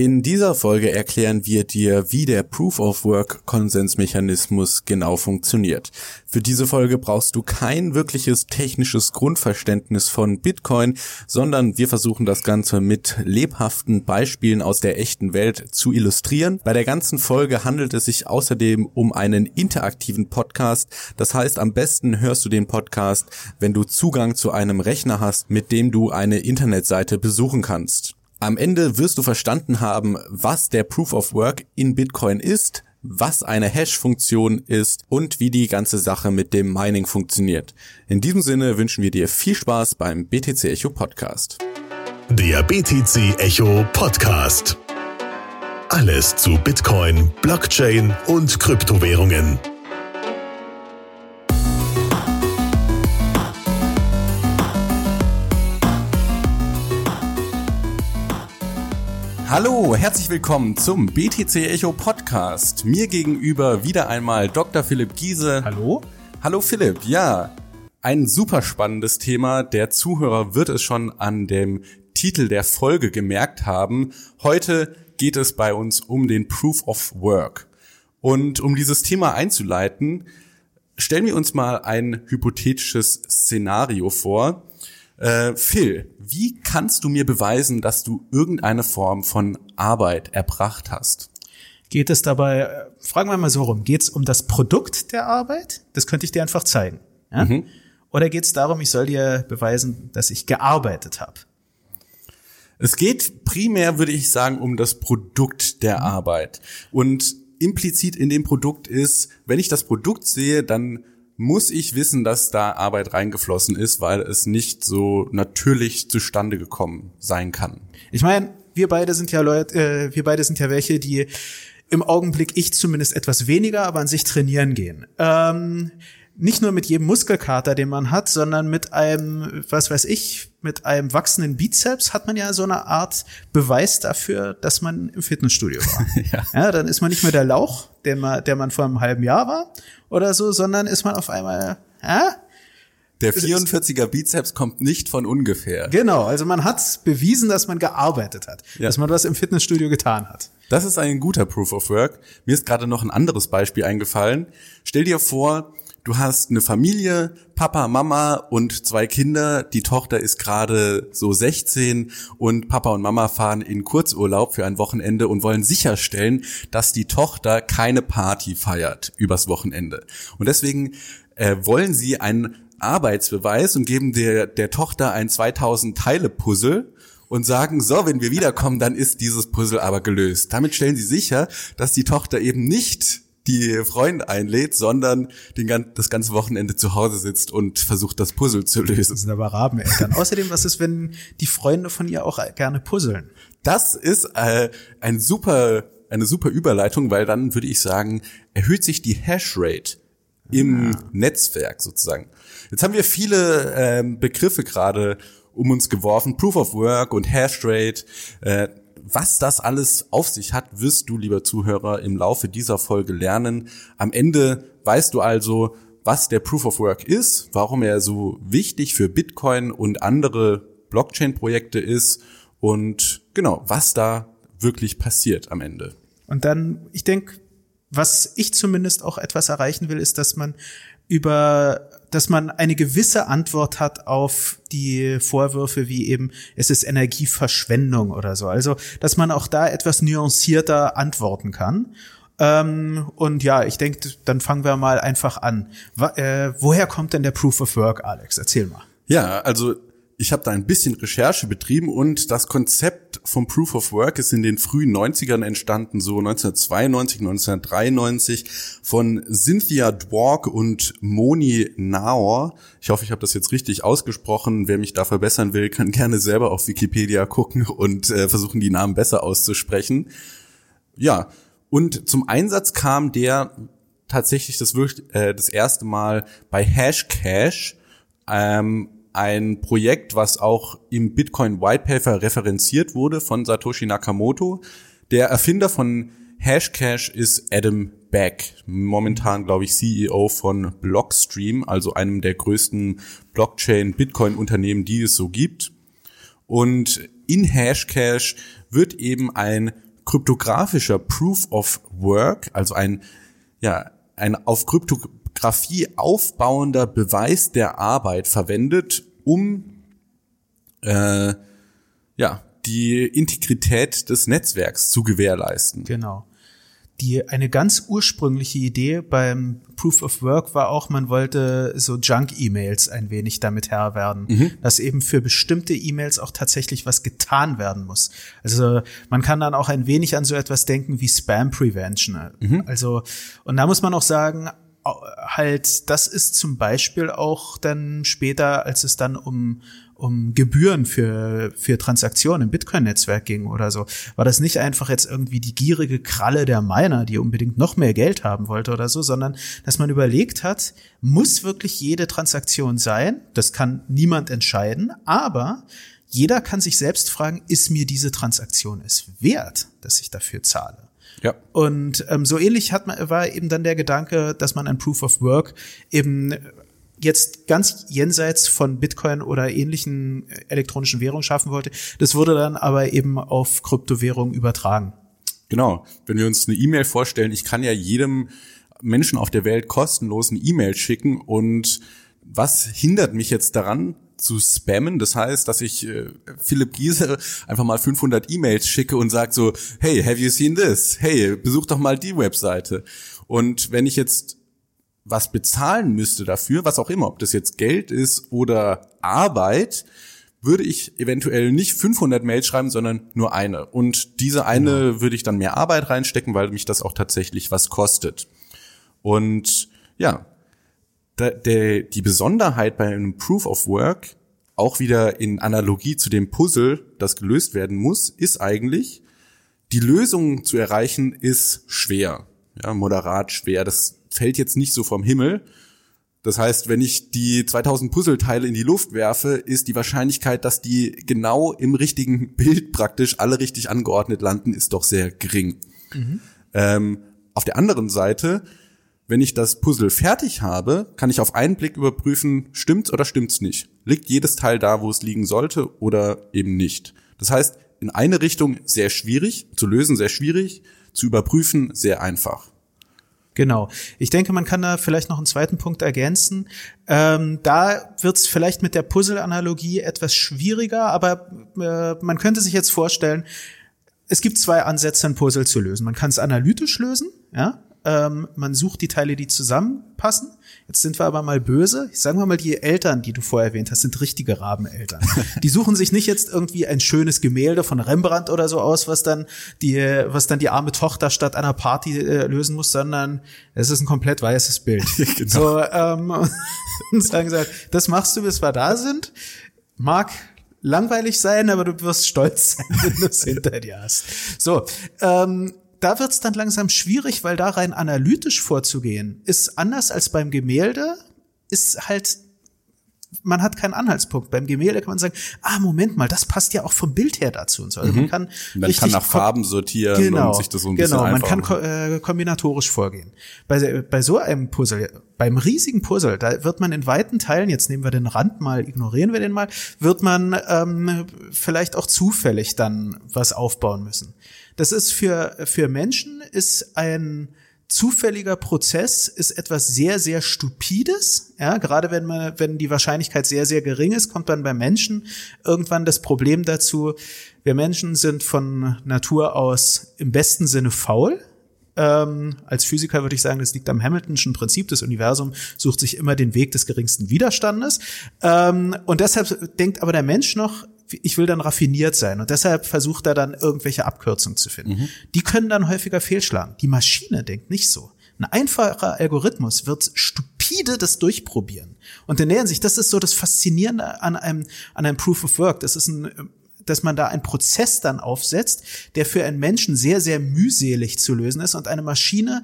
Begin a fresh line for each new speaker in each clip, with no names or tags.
In dieser Folge erklären wir dir, wie der Proof of Work Konsensmechanismus genau funktioniert. Für diese Folge brauchst du kein wirkliches technisches Grundverständnis von Bitcoin, sondern wir versuchen das Ganze mit lebhaften Beispielen aus der echten Welt zu illustrieren. Bei der ganzen Folge handelt es sich außerdem um einen interaktiven Podcast. Das heißt, am besten hörst du den Podcast, wenn du Zugang zu einem Rechner hast, mit dem du eine Internetseite besuchen kannst. Am Ende wirst du verstanden haben, was der Proof of Work in Bitcoin ist, was eine Hash-Funktion ist und wie die ganze Sache mit dem Mining funktioniert. In diesem Sinne wünschen wir dir viel Spaß beim BTC Echo Podcast.
Der BTC Echo Podcast. Alles zu Bitcoin, Blockchain und Kryptowährungen.
Hallo, herzlich willkommen zum BTC Echo Podcast. Mir gegenüber wieder einmal Dr. Philipp Giese.
Hallo?
Hallo Philipp, ja. Ein super spannendes Thema. Der Zuhörer wird es schon an dem Titel der Folge gemerkt haben. Heute geht es bei uns um den Proof of Work. Und um dieses Thema einzuleiten, stellen wir uns mal ein hypothetisches Szenario vor. Äh, Phil, wie kannst du mir beweisen, dass du irgendeine Form von Arbeit erbracht hast?
Geht es dabei, äh, fragen wir mal so rum, geht es um das Produkt der Arbeit? Das könnte ich dir einfach zeigen. Ja? Mhm. Oder geht es darum, ich soll dir beweisen, dass ich gearbeitet habe?
Es geht primär, würde ich sagen, um das Produkt der mhm. Arbeit. Und implizit in dem Produkt ist, wenn ich das Produkt sehe, dann muss ich wissen, dass da Arbeit reingeflossen ist, weil es nicht so natürlich zustande gekommen sein kann.
Ich meine, wir beide sind ja Leute, äh, wir beide sind ja welche, die im Augenblick ich zumindest etwas weniger, aber an sich trainieren gehen. Ähm, nicht nur mit jedem Muskelkater, den man hat, sondern mit einem, was weiß ich, mit einem wachsenden Bizeps hat man ja so eine Art Beweis dafür, dass man im Fitnessstudio war. ja. ja. dann ist man nicht mehr der Lauch, der man, der man vor einem halben Jahr war oder so, sondern ist man auf einmal, ja,
der 44er Bizeps kommt nicht von ungefähr.
Genau, also man hat bewiesen, dass man gearbeitet hat, ja. dass man was im Fitnessstudio getan hat.
Das ist ein guter Proof of Work. Mir ist gerade noch ein anderes Beispiel eingefallen. Stell dir vor, du hast eine Familie, Papa, Mama und zwei Kinder. Die Tochter ist gerade so 16 und Papa und Mama fahren in Kurzurlaub für ein Wochenende und wollen sicherstellen, dass die Tochter keine Party feiert übers Wochenende. Und deswegen äh, wollen sie einen Arbeitsbeweis und geben der, der Tochter ein 2000 Teile Puzzle und sagen, so, wenn wir wiederkommen, dann ist dieses Puzzle aber gelöst. Damit stellen sie sicher, dass die Tochter eben nicht die Freunde einlädt, sondern den, das ganze Wochenende zu Hause sitzt und versucht, das Puzzle zu lösen.
Das sind aber Rabeneltern. Außerdem, was ist, wenn die Freunde von ihr auch gerne puzzeln?
Das ist äh, ein super, eine super Überleitung, weil dann würde ich sagen, erhöht sich die Hashrate im ja. Netzwerk sozusagen. Jetzt haben wir viele ähm, Begriffe gerade um uns geworfen, Proof of Work und Hashrate. Äh, was das alles auf sich hat, wirst du, lieber Zuhörer, im Laufe dieser Folge lernen. Am Ende weißt du also, was der Proof of Work ist, warum er so wichtig für Bitcoin und andere Blockchain-Projekte ist und genau, was da wirklich passiert am Ende.
Und dann, ich denke, was ich zumindest auch etwas erreichen will, ist, dass man über, dass man eine gewisse Antwort hat auf die Vorwürfe wie eben, es ist Energieverschwendung oder so. Also, dass man auch da etwas nuancierter antworten kann. Ähm, und ja, ich denke, dann fangen wir mal einfach an. Wa äh, woher kommt denn der Proof of Work, Alex? Erzähl mal.
Ja, also ich habe da ein bisschen Recherche betrieben und das Konzept vom Proof of Work ist in den frühen 90ern entstanden, so 1992, 1993 von Cynthia Dwork und Moni Naor. Ich hoffe, ich habe das jetzt richtig ausgesprochen. Wer mich da verbessern will, kann gerne selber auf Wikipedia gucken und äh, versuchen, die Namen besser auszusprechen. Ja, und zum Einsatz kam der tatsächlich das, äh, das erste Mal bei Hashcash. Ähm, ein Projekt, was auch im Bitcoin White Paper referenziert wurde von Satoshi Nakamoto. Der Erfinder von Hashcash ist Adam Beck, momentan glaube ich CEO von Blockstream, also einem der größten Blockchain-Bitcoin-Unternehmen, die es so gibt. Und in Hashcash wird eben ein kryptografischer Proof of Work, also ein, ja, ein auf Kryptographie aufbauender Beweis der Arbeit verwendet, um äh, ja, die Integrität des Netzwerks zu gewährleisten.
Genau. Die, eine ganz ursprüngliche Idee beim Proof of Work war auch, man wollte so Junk-E-Mails ein wenig damit Herr werden, mhm. dass eben für bestimmte E-Mails auch tatsächlich was getan werden muss. Also man kann dann auch ein wenig an so etwas denken wie Spam Prevention. Mhm. Also, und da muss man auch sagen, halt, das ist zum Beispiel auch dann später, als es dann um um Gebühren für, für Transaktionen im Bitcoin-Netzwerk ging oder so, war das nicht einfach jetzt irgendwie die gierige Kralle der Miner, die unbedingt noch mehr Geld haben wollte oder so, sondern dass man überlegt hat, muss wirklich jede Transaktion sein? Das kann niemand entscheiden, aber jeder kann sich selbst fragen, ist mir diese Transaktion es wert, dass ich dafür zahle?
Ja.
Und ähm, so ähnlich hat man, war eben dann der Gedanke, dass man ein Proof of Work eben jetzt ganz jenseits von Bitcoin oder ähnlichen elektronischen Währungen schaffen wollte. Das wurde dann aber eben auf Kryptowährungen übertragen.
Genau. Wenn wir uns eine E-Mail vorstellen, ich kann ja jedem Menschen auf der Welt kostenlos eine E-Mail schicken und was hindert mich jetzt daran, zu spammen. Das heißt, dass ich äh, Philipp Giese einfach mal 500 E-Mails schicke und sage so, hey, have you seen this? Hey, besuch doch mal die Webseite. Und wenn ich jetzt was bezahlen müsste dafür, was auch immer, ob das jetzt Geld ist oder Arbeit, würde ich eventuell nicht 500 Mails schreiben, sondern nur eine. Und diese eine ja. Genau. würde ich dann mehr Arbeit reinstecken, weil mich das auch tatsächlich was kostet. Und ja, da, der, die Besonderheit bei einem Proof of Work, auch wieder in Analogie zu dem Puzzle, das gelöst werden muss, ist eigentlich, die Lösung zu erreichen ist schwer. Ja, moderat schwer. Das fällt jetzt nicht so vom Himmel. Das heißt, wenn ich die 2000 Puzzleteile in die Luft werfe, ist die Wahrscheinlichkeit, dass die genau im richtigen Bild praktisch alle richtig angeordnet landen, ist doch sehr gering. Mhm. Ähm, auf der anderen Seite, wenn ich das Puzzle fertig habe, kann ich auf einen Blick überprüfen, stimmt's oder stimmt's nicht. Liegt jedes Teil da, wo es liegen sollte oder eben nicht. Das heißt, in eine Richtung sehr schwierig, zu lösen sehr schwierig, zu überprüfen sehr einfach.
Genau. Ich denke, man kann da vielleicht noch einen zweiten Punkt ergänzen. Ähm, da wird es vielleicht mit der Puzzle-Analogie etwas schwieriger, aber äh, man könnte sich jetzt vorstellen, es gibt zwei Ansätze, ein Puzzle zu lösen. Man kann es analytisch lösen, ja. Ähm, man sucht die Teile, die zusammenpassen. Jetzt sind wir aber mal böse. Sagen wir mal, die Eltern, die du vorher erwähnt hast, sind richtige Rabeneltern. die suchen sich nicht jetzt irgendwie ein schönes Gemälde von Rembrandt oder so aus, was dann die, was dann die arme Tochter statt einer Party äh, lösen muss, sondern es ist ein komplett weißes Bild. genau. So, ähm, und sagen sie, das machst du, bis wir da sind. Mag langweilig sein, aber du wirst stolz sein, wenn du es hinter dir hast. So, ähm, da wird's dann langsam schwierig, weil da rein analytisch vorzugehen, ist anders als beim Gemälde, ist halt man hat keinen Anhaltspunkt. Beim Gemälde kann man sagen, ah, Moment mal, das passt ja auch vom Bild her dazu und so. Also
mhm. man kann, man kann nach Farben sortieren
genau,
und sich das so ein
genau,
bisschen
Genau, man kann äh, kombinatorisch vorgehen. Bei, bei so einem Puzzle, beim riesigen Puzzle, da wird man in weiten Teilen, jetzt nehmen wir den Rand mal, ignorieren wir den mal, wird man ähm, vielleicht auch zufällig dann was aufbauen müssen. Das ist für, für Menschen ist ein zufälliger Prozess ist etwas sehr, sehr Stupides. Ja, gerade wenn man, wenn die Wahrscheinlichkeit sehr, sehr gering ist, kommt dann bei Menschen irgendwann das Problem dazu, wir Menschen sind von Natur aus im besten Sinne faul. Ähm, als Physiker würde ich sagen, das liegt am Hamiltonschen Prinzip. Das Universum sucht sich immer den Weg des geringsten Widerstandes. Ähm, und deshalb denkt aber der Mensch noch, ich will dann raffiniert sein. Und deshalb versucht er dann irgendwelche Abkürzungen zu finden. Mhm. Die können dann häufiger fehlschlagen. Die Maschine denkt nicht so. Ein einfacher Algorithmus wird stupide das durchprobieren. Und dann nähern sich, das ist so das Faszinierende an einem, an einem Proof of Work. Das ist ein, dass man da einen Prozess dann aufsetzt, der für einen Menschen sehr, sehr mühselig zu lösen ist und eine Maschine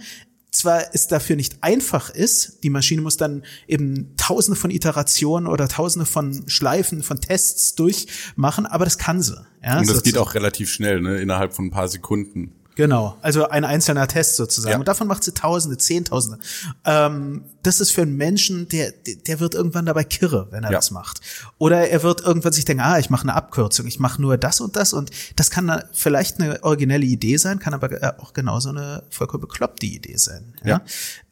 zwar es dafür nicht einfach ist, die Maschine muss dann eben tausende von Iterationen oder tausende von Schleifen, von Tests durchmachen, aber das kann sie.
Ja, Und das geht auch relativ schnell, ne? innerhalb von ein paar Sekunden.
Genau, also ein einzelner Test sozusagen.
Ja.
Und davon macht sie Tausende, Zehntausende. Ähm, das ist für einen Menschen, der, der wird irgendwann dabei kirre, wenn er
Ja.
das macht. Oder er wird irgendwann sich denken, ah, ich mache eine Abkürzung, ich mache nur das und das. Und das kann vielleicht eine originelle Idee sein, kann aber äh, auch genauso eine vollkommen bekloppte Idee sein. Ja.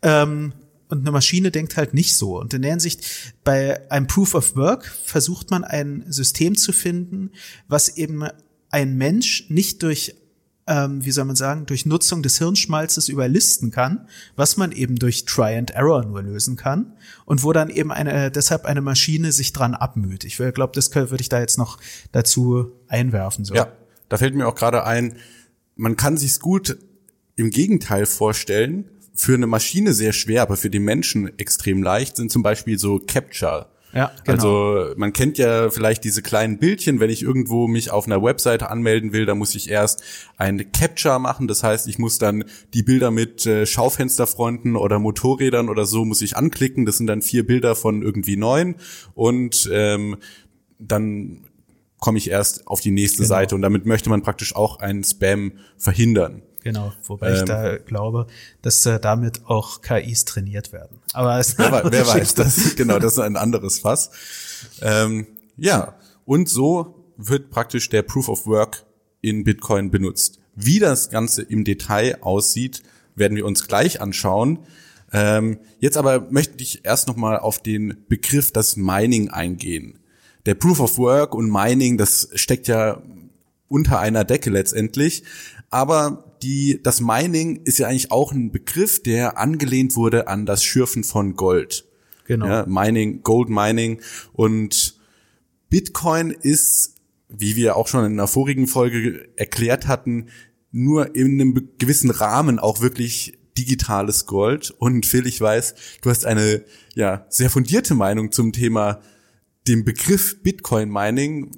Ähm, und eine Maschine denkt halt nicht so. Und in der Hinsicht, bei einem Proof of Work versucht man ein System zu finden, was eben ein Mensch nicht durch ähm, wie soll man sagen, durch Nutzung des Hirnschmalzes überlisten kann, was man eben durch Try and Error nur lösen kann und wo dann eben eine, deshalb eine Maschine sich dran abmüht. Ich glaube, das würde ich da jetzt noch dazu einwerfen. So.
Ja, da fällt mir auch gerade ein, man kann sich's gut im Gegenteil vorstellen. Für eine Maschine sehr schwer, aber für den Menschen extrem leicht sind zum Beispiel so Capture.
Ja, genau.
Also man kennt ja vielleicht diese kleinen Bildchen, wenn ich irgendwo mich auf einer Webseite anmelden will, da muss ich erst ein Capture machen. Das heißt, ich muss dann die Bilder mit äh, Schaufensterfronten oder Motorrädern oder so muss ich anklicken. Das sind dann vier Bilder von irgendwie neun und ähm, dann komme ich erst auf die nächste
Genau.
Seite und damit möchte man praktisch auch einen Spam verhindern.
Genau, wobei ich
Ähm.
da glaube, dass äh, damit auch KIs trainiert werden. Aber es
Wer,
eine
wei-
andere
wer weiß, das, genau, das ist ein anderes Fass. Ähm, ja, und so wird praktisch der Proof of Work in Bitcoin benutzt. Wie das Ganze im Detail aussieht, werden wir uns gleich anschauen. Ähm, jetzt aber möchte ich erst nochmal auf den Begriff das Mining eingehen. Der Proof of Work und Mining, das steckt ja unter einer Decke letztendlich. Aber die, das Mining ist ja eigentlich auch ein Begriff, der angelehnt wurde an das Schürfen von Gold.
Genau.
Ja, Mining, Gold Mining und Bitcoin ist, wie wir auch schon in einer vorigen Folge erklärt hatten, nur in einem gewissen Rahmen auch wirklich digitales Gold. Und Phil, ich weiß, du hast eine ja sehr fundierte Meinung zum Thema dem Begriff Bitcoin Mining.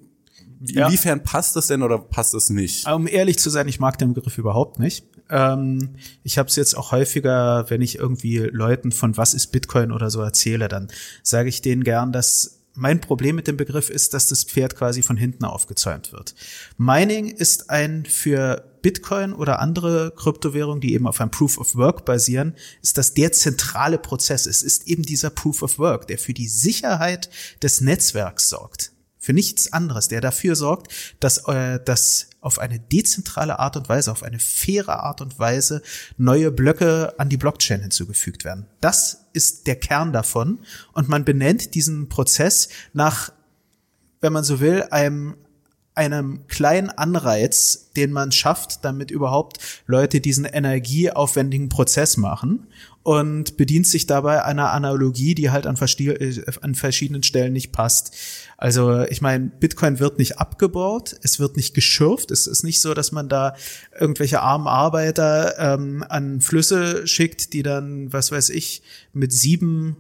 Ja.
Inwiefern passt das denn oder passt das nicht?
Um ehrlich zu sein, ich mag den Begriff überhaupt nicht. Ähm, ich habe es jetzt auch häufiger, wenn ich irgendwie Leuten von was ist Bitcoin oder so erzähle, dann sage ich denen gern, dass mein Problem mit dem Begriff ist, dass das Pferd quasi von hinten aufgezäumt wird. Mining ist ein für Bitcoin oder andere Kryptowährungen, die eben auf einem Proof of Work basieren, ist das der zentrale Prozess. Es ist eben dieser Proof of Work, der für die Sicherheit des Netzwerks sorgt für nichts anderes, der dafür sorgt, dass, äh, dass auf eine dezentrale Art und Weise, auf eine faire Art und Weise neue Blöcke an die Blockchain hinzugefügt werden. Das ist der Kern davon und man benennt diesen Prozess nach, wenn man so will, einem einem kleinen Anreiz, den man schafft, damit überhaupt Leute diesen energieaufwendigen Prozess machen und bedient sich dabei einer Analogie, die halt an, äh, an verschiedenen Stellen nicht passt. Also ich meine, Bitcoin wird nicht abgebaut, es wird nicht geschürft, es ist nicht so, dass man da irgendwelche armen Arbeiter ähm, an Flüsse schickt, die dann, was weiß ich, mit sieben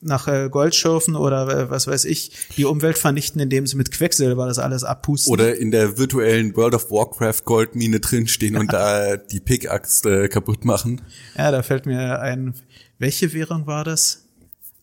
nach äh, Gold schürfen oder äh, was weiß ich, die Umwelt vernichten, indem sie mit Quecksilber das alles abpusten.
Oder in der virtuellen World of Warcraft Goldmine drinstehen und da die Pickaxe äh, kaputt machen.
Ja, da fällt mir ein, welche Währung war das?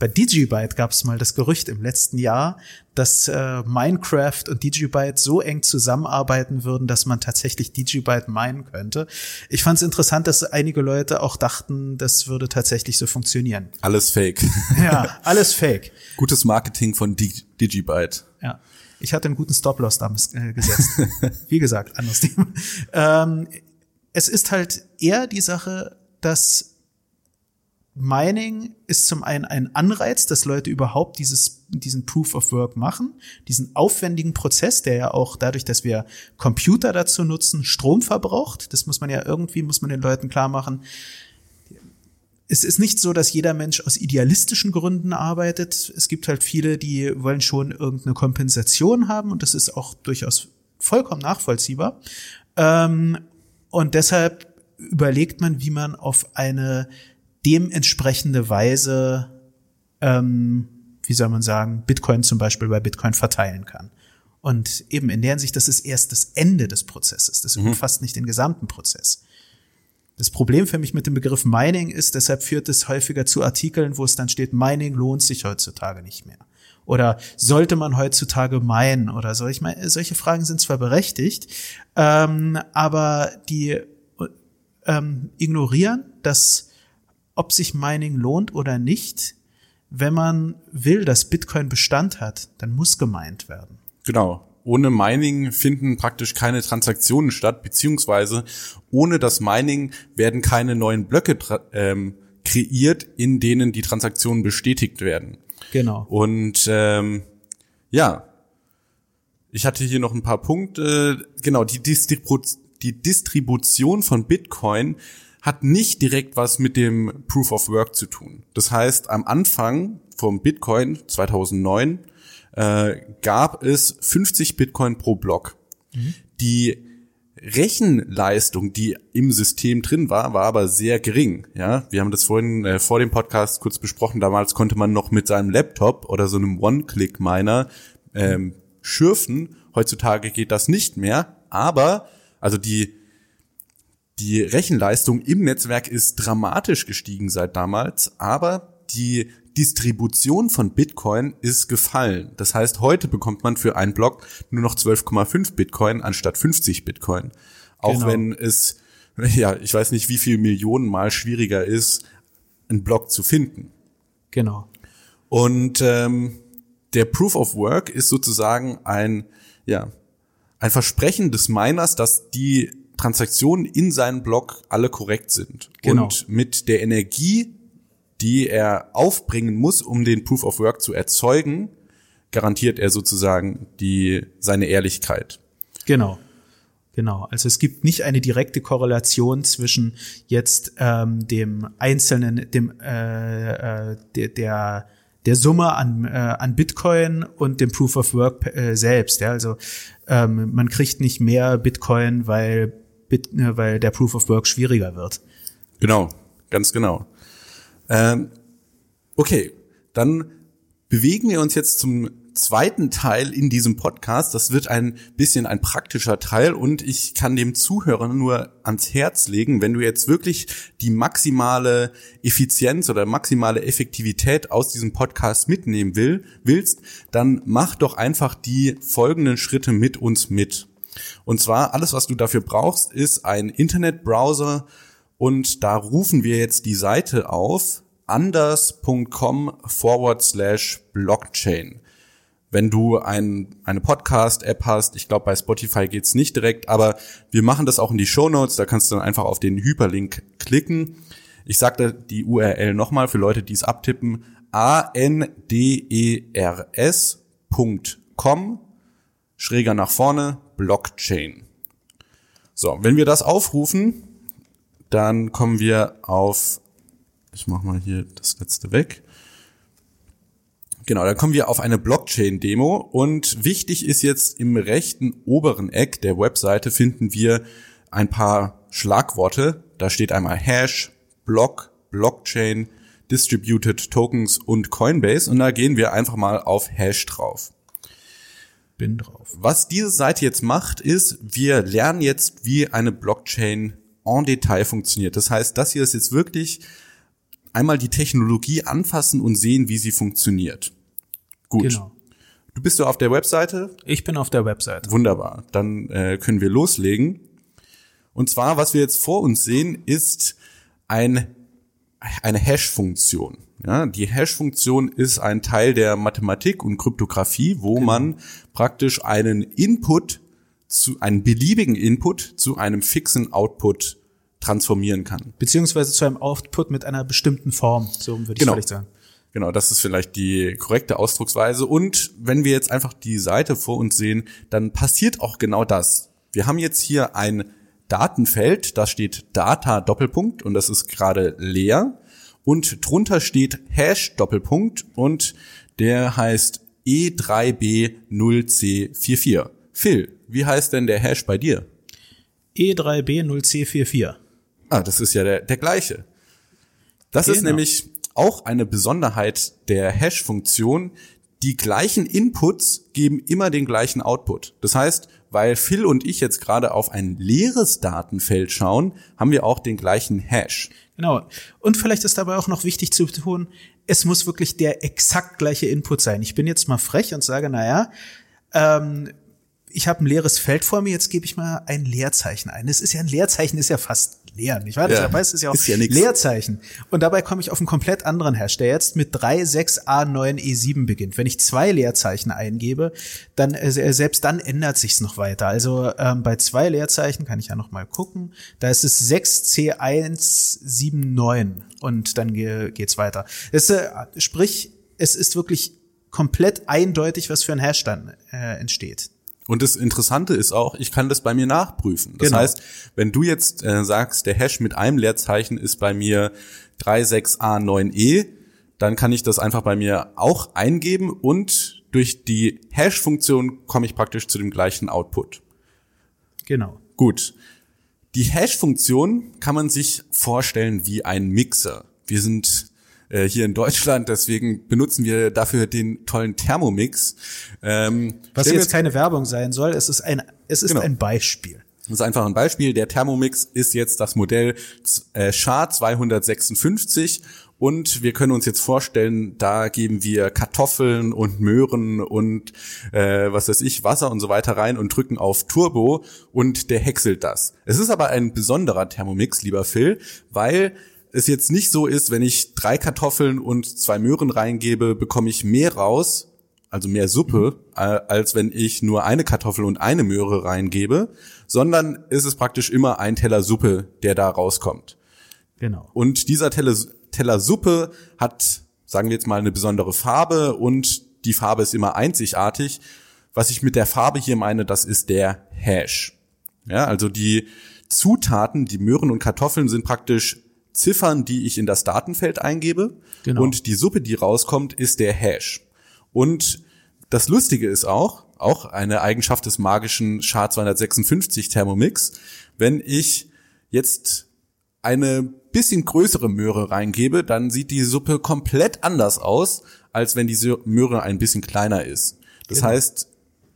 Bei Digibyte gab es mal das Gerücht im letzten Jahr, dass äh, Minecraft und Digibyte so eng zusammenarbeiten würden, dass man tatsächlich Digibyte meinen könnte. Ich fand es interessant, dass einige Leute auch dachten, das würde tatsächlich so funktionieren.
Alles Fake.
Ja, alles fake.
Gutes Marketing von Dig Digibyte.
Ja. Ich hatte einen guten Stop-Loss damals äh, gesetzt. Wie gesagt, anderes Thema. Ähm, es ist halt eher die Sache, dass Mining ist zum einen ein Anreiz, dass Leute überhaupt dieses, diesen Proof of Work machen, diesen aufwendigen Prozess, der ja auch dadurch, dass wir Computer dazu nutzen, Strom verbraucht. Das muss man ja irgendwie, muss man den Leuten klar machen. Es ist nicht so, dass jeder Mensch aus idealistischen Gründen arbeitet. Es gibt halt viele, die wollen schon irgendeine Kompensation haben und das ist auch durchaus vollkommen nachvollziehbar. Ähm, und deshalb überlegt man, wie man auf eine dementsprechende Weise, ähm, wie soll man sagen, Bitcoin zum Beispiel bei Bitcoin verteilen kann. Und eben in der Hinsicht, das ist erst das Ende des Prozesses. Das umfasst nicht den gesamten Prozess. Das Problem für mich mit dem Begriff Mining ist, deshalb führt es häufiger zu Artikeln, wo es dann steht, Mining lohnt sich heutzutage nicht mehr. Oder sollte man heutzutage meinen oder so. Ich meine, solche Fragen sind zwar berechtigt, ähm, aber die ähm, ignorieren, dass ob sich Mining lohnt oder nicht, wenn man will, dass Bitcoin Bestand hat, dann muss gemeint werden.
Genau. Ohne Mining finden praktisch keine Transaktionen statt, beziehungsweise ohne das Mining werden keine neuen Blöcke ähm, kreiert, in denen die Transaktionen bestätigt werden.
Genau.
Und ähm, ja, ich hatte hier noch ein paar Punkte. Genau, die, Distribu die Distribution von Bitcoin hat nicht direkt was mit dem Proof of Work zu tun. Das heißt, am Anfang vom Bitcoin 2009 äh, gab es 50 Bitcoin pro Block. Mhm. Die Rechenleistung, die im System drin war, war aber sehr gering. Ja, wir haben das vorhin äh, vor dem Podcast kurz besprochen. Damals konnte man noch mit seinem Laptop oder so einem One-Click-Miner ähm, schürfen. Heutzutage geht das nicht mehr. Aber also die die Rechenleistung im Netzwerk ist dramatisch gestiegen seit damals, aber die Distribution von Bitcoin ist gefallen. Das heißt, heute bekommt man für einen Block nur noch 12,5 Bitcoin anstatt 50 Bitcoin. Auch genau. wenn es, ja, ich weiß nicht, wie viel Millionen mal schwieriger ist, einen Block zu finden.
Genau.
Und ähm, der Proof of Work ist sozusagen ein, ja, ein Versprechen des Miners, dass die Transaktionen in seinem Block alle korrekt sind. Genau. Und mit der Energie, die er aufbringen muss, um den Proof of Work zu erzeugen, garantiert er sozusagen die, seine Ehrlichkeit.
Genau. Genau, also es gibt nicht eine direkte Korrelation zwischen jetzt ähm, dem einzelnen, dem äh, äh, der, der der Summe an, äh, an Bitcoin und dem Proof of Work äh, selbst. Ja, also ähm, man kriegt nicht mehr Bitcoin, weil weil der Proof of Work schwieriger wird.
Genau, ganz genau. Ähm, okay, dann bewegen wir uns jetzt zum zweiten Teil in diesem Podcast. Das wird ein bisschen ein praktischer Teil und ich kann dem Zuhörer nur ans Herz legen, wenn du jetzt wirklich die maximale Effizienz oder maximale Effektivität aus diesem Podcast mitnehmen will, willst, dann mach doch einfach die folgenden Schritte mit uns mit. Und zwar alles, was du dafür brauchst, ist ein Internetbrowser und da rufen wir jetzt die Seite auf anders.com forward slash blockchain. Wenn du ein, eine Podcast-App hast, ich glaube bei Spotify geht's nicht direkt, aber wir machen das auch in die Show Notes, da kannst du dann einfach auf den Hyperlink klicken. Ich sagte die URL nochmal für Leute, die es abtippen. anders.com schräger nach vorne Blockchain. So, wenn wir das aufrufen, dann kommen wir auf, ich mach mal hier das letzte weg. Genau, dann kommen wir auf eine Blockchain-Demo und wichtig ist jetzt im rechten oberen Eck der Webseite finden wir ein paar Schlagworte. Da steht einmal Hash, Block, Blockchain, Distributed Tokens und Coinbase und da gehen wir einfach mal auf Hash drauf
bin drauf.
Was diese Seite jetzt macht, ist, wir lernen jetzt, wie eine Blockchain en Detail funktioniert. Das heißt, das hier ist jetzt wirklich einmal die Technologie anfassen und sehen, wie sie funktioniert. Gut. Genau. Du bist du auf der Webseite?
Ich bin auf der Webseite.
Wunderbar. Dann äh, können wir loslegen. Und zwar, was wir jetzt vor uns sehen, ist ein, eine Hash-Funktion. Ja, die Hash-Funktion ist ein Teil der Mathematik und Kryptographie, wo genau. man praktisch einen Input zu einen beliebigen Input zu einem fixen Output transformieren kann.
Beziehungsweise zu einem Output mit einer bestimmten Form, so würde ich
genau.
vielleicht sagen.
Genau, das ist vielleicht die korrekte Ausdrucksweise. Und wenn wir jetzt einfach die Seite vor uns sehen, dann passiert auch genau das. Wir haben jetzt hier ein Datenfeld, da steht Data Doppelpunkt und das ist gerade leer und drunter steht Hash Doppelpunkt und der heißt E3B0C44. Phil, wie heißt denn der Hash bei dir?
E3B0C44.
Ah, das ist ja der, der gleiche. Das genau. ist nämlich auch eine Besonderheit der Hash-Funktion. Die gleichen Inputs geben immer den gleichen Output. Das heißt, weil Phil und ich jetzt gerade auf ein leeres Datenfeld schauen, haben wir auch den gleichen Hash.
Genau. Und vielleicht ist dabei auch noch wichtig zu tun, es muss wirklich der exakt gleiche Input sein. Ich bin jetzt mal frech und sage, naja, ähm, ich habe ein leeres Feld vor mir, jetzt gebe ich mal ein Leerzeichen ein. Es ist ja ein Leerzeichen, ist ja fast Leeren. Ich weiß,
Ja.
ja. weiß es ist ja auch
Ist ja.
Leerzeichen. Und dabei komme ich auf einen komplett anderen Hash, der jetzt mit 36A9E7 beginnt. Wenn ich zwei Leerzeichen eingebe, dann äh, selbst dann ändert sich's noch weiter. Also ähm, bei zwei Leerzeichen kann ich ja noch mal gucken. Da ist es 6C179 und dann ge geht's weiter. Das, äh, sprich, es ist wirklich komplett eindeutig, was für ein Hash dann äh, entsteht.
Und das Interessante ist auch, ich kann das bei mir nachprüfen. Das
Genau.
heißt, wenn du jetzt äh, sagst, der Hash mit einem Leerzeichen ist bei mir 36A9E, dann kann ich das einfach bei mir auch eingeben und durch die Hash-Funktion komme ich praktisch zu dem gleichen Output.
Genau.
Gut. Die Hash-Funktion kann man sich vorstellen wie ein Mixer. Wir sind äh, hier in Deutschland, deswegen benutzen wir dafür den tollen Thermomix. Ähm,
Was jetzt keine Werbung sein soll, es ist ein, es ist
Genau.
ein Beispiel.
Das ist einfach ein Beispiel. Der Thermomix ist jetzt das Modell äh, SHA 256 und wir können uns jetzt vorstellen, da geben wir Kartoffeln und Möhren und äh, was weiß ich, Wasser und so weiter rein und drücken auf Turbo und der häckselt das. Es ist aber ein besonderer Thermomix, lieber Phil, weil es jetzt nicht so ist, wenn ich drei Kartoffeln und zwei Möhren reingebe, bekomme ich mehr raus, also mehr Suppe, äh, als wenn ich nur eine Kartoffel und eine Möhre reingebe, sondern ist es praktisch immer ein Teller Suppe, der da rauskommt.
Genau.
Und dieser Teller, Teller Suppe hat, sagen wir jetzt mal, eine besondere Farbe und die Farbe ist immer einzigartig. Was ich mit der Farbe hier meine, das ist der Hash. Ja, also die Zutaten, die Möhren und Kartoffeln sind praktisch Ziffern, die ich in das Datenfeld eingebe.
Genau.
Und die Suppe, die rauskommt, ist der Hash. Und das Lustige ist auch, auch eine Eigenschaft des magischen SHA-256 Thermomix, wenn ich jetzt eine bisschen größere Möhre reingebe, dann sieht die Suppe komplett anders aus, als wenn die Möhre ein bisschen kleiner ist. Das
Genau.
heißt,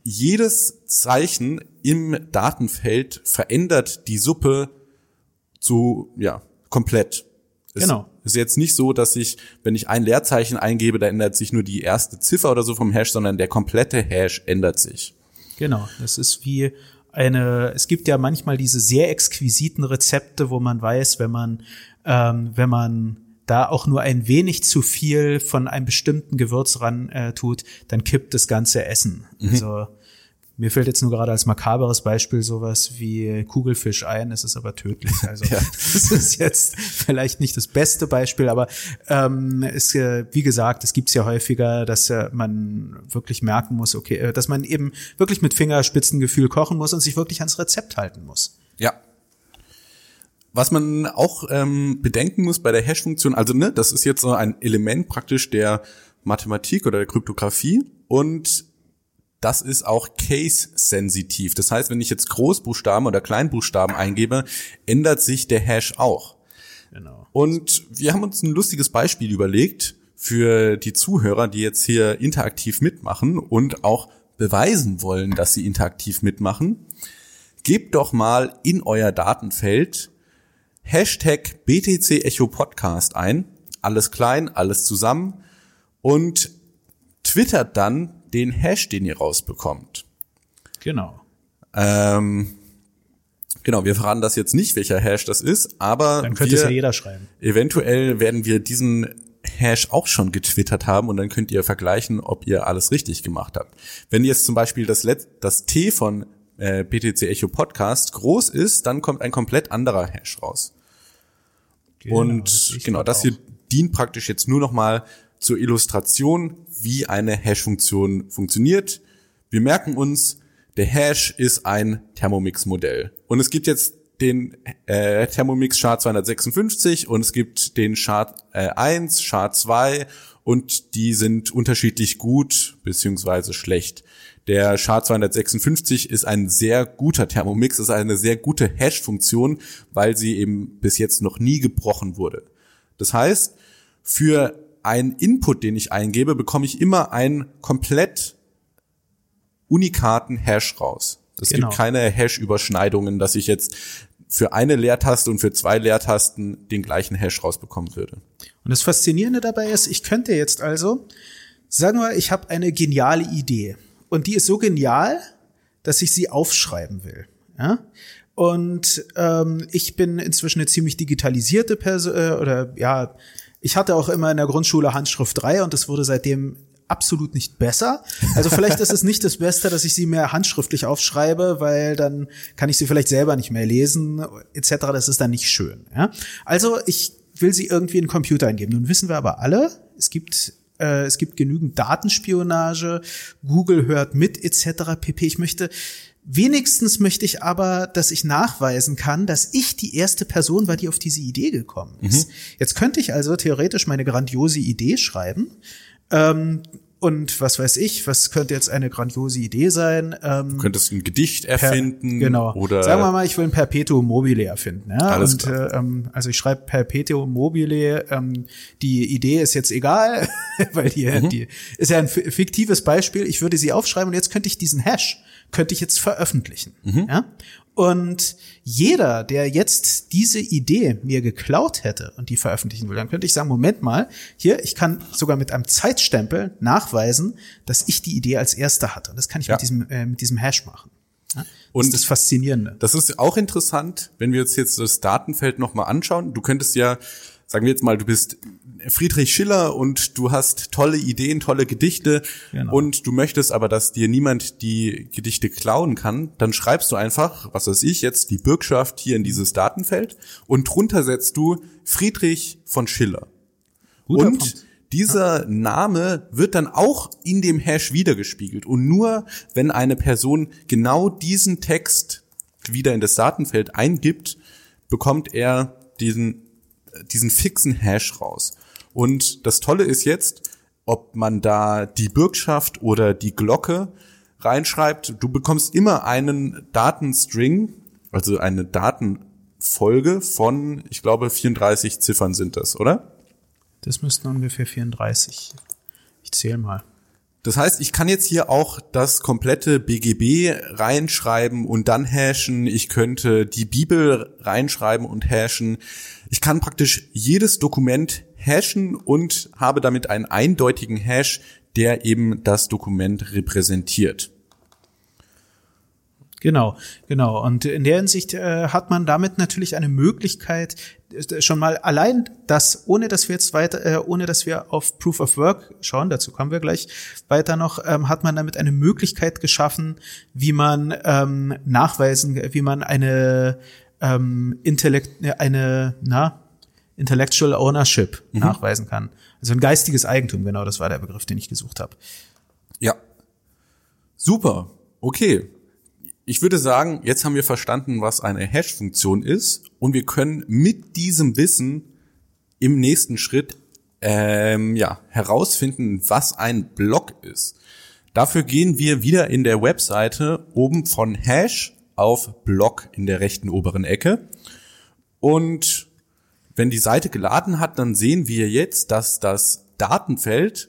jedes Zeichen im Datenfeld verändert die Suppe zu, ja, komplett. Es
Genau.
ist jetzt nicht so, dass ich, wenn ich ein Leerzeichen eingebe, da ändert sich nur die erste Ziffer oder so vom Hash, sondern der komplette Hash ändert sich.
Genau. Das ist wie eine, es gibt ja manchmal diese sehr exquisiten Rezepte, wo man weiß, wenn man, ähm, wenn man da auch nur ein wenig zu viel von einem bestimmten Gewürz ran äh, tut, dann kippt das ganze Essen. Also mir fällt jetzt nur gerade als makaberes Beispiel sowas wie Kugelfisch ein, es ist aber tödlich. Also das ist jetzt vielleicht nicht das beste Beispiel, aber ähm, es, äh, wie gesagt, es gibt's ja häufiger, dass äh, man wirklich merken muss, okay, äh, dass man eben wirklich mit Fingerspitzengefühl kochen muss und sich wirklich ans Rezept halten muss.
Ja. Was man auch ähm, bedenken muss bei der Hash-Funktion, also ne, das ist jetzt so ein Element praktisch der Mathematik oder der Kryptographie und das ist auch case-sensitiv. Das heißt, wenn ich jetzt Großbuchstaben oder Kleinbuchstaben eingebe, ändert sich der Hash auch.
Genau.
Und wir haben uns ein lustiges Beispiel überlegt für die Zuhörer, die jetzt hier interaktiv mitmachen und auch beweisen wollen, dass sie interaktiv mitmachen. Gebt doch mal in euer Datenfeld Hashtag BTC Echo Podcast ein. Alles klein, alles zusammen. Und twittert dann den Hash, den ihr rausbekommt.
Genau.
Ähm, genau, wir verraten das jetzt nicht, welcher Hash das ist, aber
Dann könnte
wir,
es ja jeder schreiben.
eventuell werden wir diesen Hash auch schon getwittert haben und dann könnt ihr vergleichen, ob ihr alles richtig gemacht habt. Wenn jetzt zum Beispiel das, Let das T von äh, BTC Echo Podcast groß ist, dann kommt ein komplett anderer Hash raus. und
ich
genau, das
auch.
hier dient praktisch jetzt nur noch mal zur Illustration, wie eine Hash-Funktion funktioniert. Wir merken uns, der Hash ist ein Thermomix-Modell. Und es gibt jetzt den äh, Thermomix SHA 256 und es gibt den SHA äh, 1, SHA 2 und die sind unterschiedlich gut beziehungsweise schlecht. Der SHA 256 ist ein sehr guter Thermomix, ist eine sehr gute Hash-Funktion, weil sie eben bis jetzt noch nie gebrochen wurde. Das heißt, für einen Input, den ich eingebe, bekomme ich immer einen komplett unikaten Hash raus. Es
Genau.
gibt keine Hash-Überschneidungen, dass ich jetzt für eine Leertaste und für zwei Leertasten den gleichen Hash rausbekommen würde.
Und das Faszinierende dabei ist, ich könnte jetzt also, sagen wir, ich habe eine geniale Idee. Und die ist so genial, dass ich sie aufschreiben will. Ja? Und ähm, ich bin inzwischen eine ziemlich digitalisierte Person äh, oder ja, ich hatte auch immer in der Grundschule Handschrift 3 und das wurde seitdem absolut nicht besser. Also vielleicht ist es nicht das Beste, dass ich sie mehr handschriftlich aufschreibe, weil dann kann ich sie vielleicht selber nicht mehr lesen, etc. Das ist dann nicht schön. Ja? Also ich will sie irgendwie in den Computer eingeben. Nun wissen wir aber alle, es gibt äh, es gibt genügend Datenspionage, Google hört mit, etc. pp. Ich möchte Wenigstens möchte ich aber, dass ich nachweisen kann, dass ich die erste Person war, die auf diese Idee gekommen ist. Mhm. Jetzt könnte ich also theoretisch meine grandiose Idee schreiben, ähm, und was weiß ich, was könnte jetzt eine grandiose Idee sein?
Ähm, du könntest ein Gedicht erfinden.
Per, genau.
Oder
Sagen wir mal, ich will ein Perpetuum mobile erfinden. Ja? Alles und, klar. Äh, ähm, also ich schreibe Perpetuum mobile. Ähm, die Idee ist jetzt egal, weil die, mhm. die ist ja ein fiktives Beispiel. Ich würde sie aufschreiben und jetzt könnte ich diesen Hash könnte ich jetzt veröffentlichen. Mhm. Ja? Und jeder, der jetzt diese Idee mir geklaut hätte und die veröffentlichen will, dann könnte ich sagen, Moment mal, hier, ich kann sogar mit einem Zeitstempel nachweisen, dass ich die Idee als erster hatte. Und das kann ich ja. mit diesem, äh, mit diesem Hash machen. Ja? Das
und ist das Faszinierende. Das ist auch interessant, wenn wir uns jetzt das Datenfeld nochmal anschauen. Du könntest ja, sagen wir jetzt mal, du bist Friedrich Schiller und du hast tolle Ideen, tolle Gedichte genau. und du möchtest aber, dass dir niemand die Gedichte klauen kann, dann schreibst du einfach, was weiß ich, jetzt die Bürgschaft hier in dieses Datenfeld und drunter setzt du Friedrich von Schiller. Guter und Punkt. dieser. Name wird dann auch in dem Hash wiedergespiegelt und nur wenn eine Person genau diesen Text wieder in das Datenfeld eingibt, bekommt er diesen diesen fixen Hash raus. Und das Tolle ist jetzt, ob man da die Bürgschaft oder die Glocke reinschreibt, du bekommst immer einen Datenstring, also eine Datenfolge von, ich glaube, 34 Ziffern sind das, oder?
Das müssten ungefähr 34. Ich zähle mal.
Das heißt, ich kann jetzt hier auch das komplette BGB reinschreiben und dann hashen. Ich könnte die Bibel reinschreiben und hashen. Ich kann praktisch jedes Dokument hashen und habe damit einen eindeutigen Hash, der eben das Dokument repräsentiert.
Genau, genau. Und in der Hinsicht äh, hat man damit natürlich eine Möglichkeit, äh, schon mal allein das, ohne dass wir jetzt weiter, äh, ohne dass wir auf Proof of Work schauen, dazu kommen wir gleich weiter noch, ähm, hat man damit eine Möglichkeit geschaffen, wie man ähm, nachweisen, wie man eine ähm, Intellekt, eine, na, Intellectual Ownership mhm. nachweisen kann. Also ein geistiges Eigentum, genau, das war der Begriff, den ich gesucht habe.
Ja. Super. Okay. Ich würde sagen, jetzt haben wir verstanden, was eine Hash-Funktion ist und wir können mit diesem Wissen im nächsten Schritt ähm, ja, herausfinden, was ein Block ist. Dafür gehen wir wieder in der Webseite oben von Hash auf Block in der rechten oberen Ecke und wenn die Seite geladen hat, dann sehen wir jetzt, dass das Datenfeld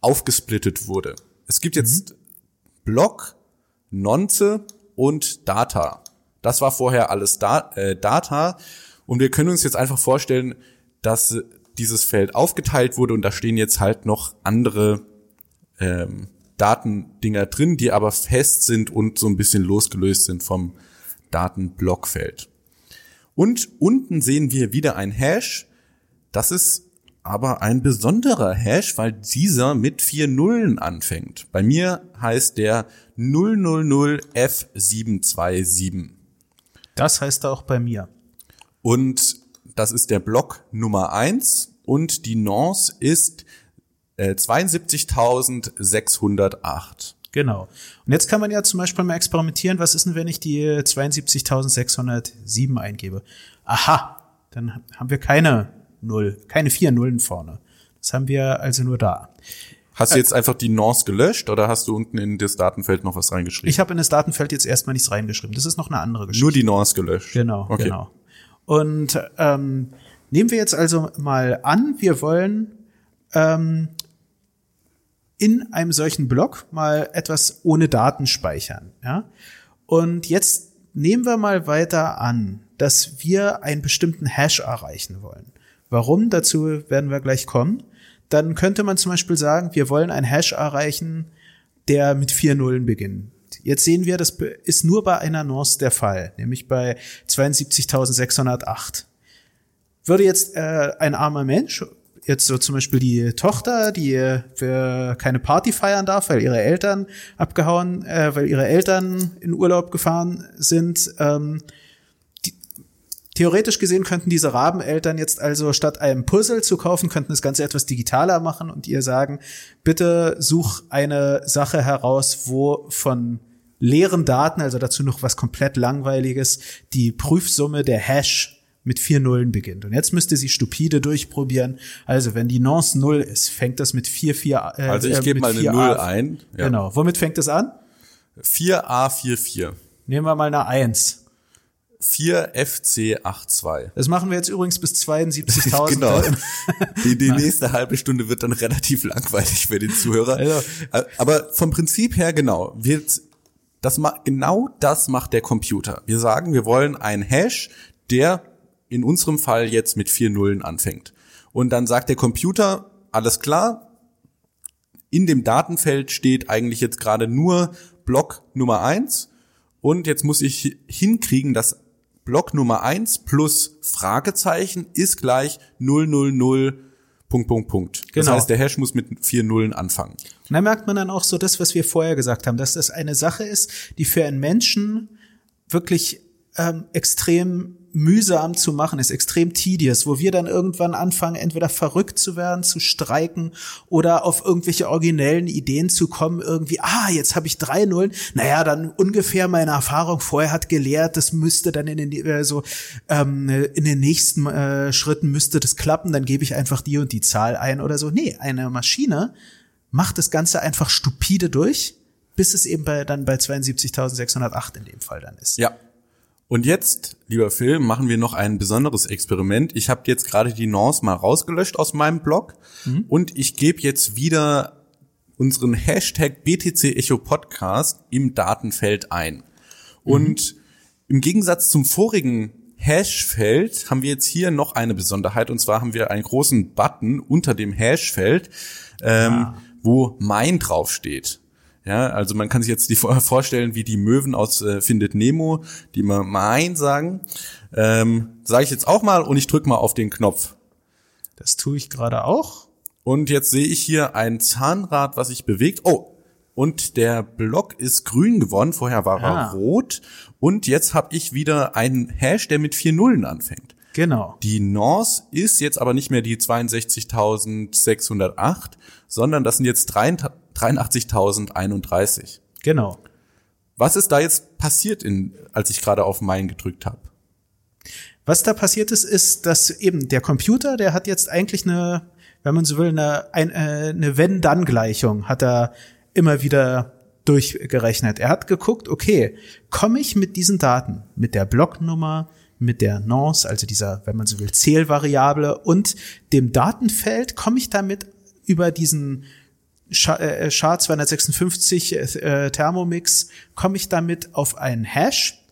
aufgesplittet wurde. Es gibt jetzt mhm. Block, Nonce und Data. Das war vorher alles da, äh, Data. Und wir können uns jetzt einfach vorstellen, dass dieses Feld aufgeteilt wurde und da stehen jetzt halt noch andere ähm, Datendinger drin, die aber fest sind und so ein bisschen losgelöst sind vom Datenblockfeld. Und unten sehen wir wieder ein Hash. Das ist aber ein besonderer Hash, weil dieser mit vier Nullen anfängt. Bei mir heißt der 000F727.
Das heißt auch bei mir.
Und das ist der Block Nummer eins und die Nonce ist äh, 72.608.
Genau. Und jetzt kann man ja zum Beispiel mal experimentieren, was ist denn, wenn ich die 72.607 eingebe? Aha, dann haben wir keine Null, keine vier Nullen vorne. Das haben wir also nur da.
Hast du jetzt einfach die Nonce gelöscht oder hast du unten in das Datenfeld noch was reingeschrieben?
Ich habe in das Datenfeld jetzt erstmal nichts reingeschrieben. Das ist noch eine andere Geschichte.
Nur die Nonce gelöscht.
Genau, okay. genau. Und ähm, nehmen wir jetzt also mal an, wir wollen ähm, in einem solchen Block mal etwas ohne Daten speichern. Ja? Und jetzt nehmen wir mal weiter an, dass wir einen bestimmten Hash erreichen wollen. Warum? Dazu werden wir gleich kommen. Dann könnte man zum Beispiel sagen, wir wollen einen Hash erreichen, der mit vier Nullen beginnt. Jetzt sehen wir, das ist nur bei einer Nonce der Fall, nämlich bei 72.608. Würde jetzt äh, ein armer Mensch, jetzt so zum Beispiel die Tochter, die äh, keine Party feiern darf, weil ihre Eltern abgehauen, äh, weil ihre Eltern in Urlaub gefahren sind, ähm, Theoretisch gesehen könnten diese Rabeneltern jetzt also statt einem Puzzle zu kaufen, könnten das Ganze etwas digitaler machen und ihr sagen, bitte such eine Sache heraus, wo von leeren Daten, also dazu noch was komplett langweiliges, die Prüfsumme der Hash mit vier Nullen beginnt. Und jetzt müsste sie stupide durchprobieren. Also wenn die Nonce Null ist, fängt das mit vier vier.
Äh, also ich gebe mal eine Null ein.
Ja. Genau. Womit fängt es an?
4A44.
Nehmen wir mal eine Eins.
4FC82.
Das machen wir jetzt übrigens bis 72.000.
genau. Die, die nächste halbe Stunde wird dann relativ langweilig für den Zuhörer. Also. Aber vom Prinzip her genau. Wird das genau das macht der Computer. Wir sagen, wir wollen einen Hash, der in unserem Fall jetzt mit vier Nullen anfängt. Und dann sagt der Computer, alles klar, in dem Datenfeld steht eigentlich jetzt gerade nur Block Nummer eins und jetzt muss ich hinkriegen, dass Block Nummer eins plus Fragezeichen ist gleich 000 Punkt, Punkt, Punkt. Genau. Das heißt, der Hash muss mit vier Nullen anfangen.
Und da merkt man dann auch so das, was wir vorher gesagt haben, dass das eine Sache ist, die für einen Menschen wirklich ähm, extrem mühsam zu machen ist, extrem tedious, wo wir dann irgendwann anfangen, entweder verrückt zu werden, zu streiken oder auf irgendwelche originellen Ideen zu kommen, irgendwie, ah, jetzt habe ich drei Nullen, naja, dann ungefähr meine Erfahrung vorher hat gelehrt, das müsste dann in den, äh, so, ähm, in den nächsten äh, Schritten müsste das klappen, dann gebe ich einfach die und die Zahl ein oder so. Nee, eine Maschine macht das Ganze einfach stupide durch, bis es eben bei, dann bei 72.608 in dem Fall dann ist.
Ja, und jetzt, lieber Phil, machen wir noch ein besonderes Experiment. Ich habe jetzt gerade die Nonce mal rausgelöscht aus meinem Blog mhm. und ich gebe jetzt wieder unseren Hashtag BTC Echo Podcast im Datenfeld ein. Und mhm. im Gegensatz zum vorigen Hashfeld haben wir jetzt hier noch eine Besonderheit und zwar haben wir einen großen Button unter dem Hashfeld, ähm, ah. wo mein draufsteht. Ja, also man kann sich jetzt die vorstellen, wie die Möwen aus äh, Findet Nemo, die mal Mein sagen. Ähm, Sage ich jetzt auch mal und ich drücke mal auf den Knopf.
Das tue ich gerade auch.
Und jetzt sehe ich hier ein Zahnrad, was sich bewegt. Oh, und der Block ist grün geworden. Vorher war ah. er rot. Und jetzt habe ich wieder einen Hash, der mit vier Nullen anfängt.
Genau.
Die Nonce ist jetzt aber nicht mehr die 62.608, sondern das sind jetzt 83.031.
Genau.
Was ist da jetzt passiert, in, als ich gerade auf Mein gedrückt habe?
Was da passiert ist, ist, dass eben der Computer, der hat jetzt eigentlich eine, wenn man so will, eine, eine, äh, eine Wenn-Dann-Gleichung, hat er immer wieder durchgerechnet. Er hat geguckt, okay, komme ich mit diesen Daten, mit der Blocknummer, mit der Nonce, also dieser, wenn man so will, Zählvariable und dem Datenfeld, komme ich damit über diesen SHA, äh, SHA 256 äh, Thermomix, komme ich damit auf einen Hash,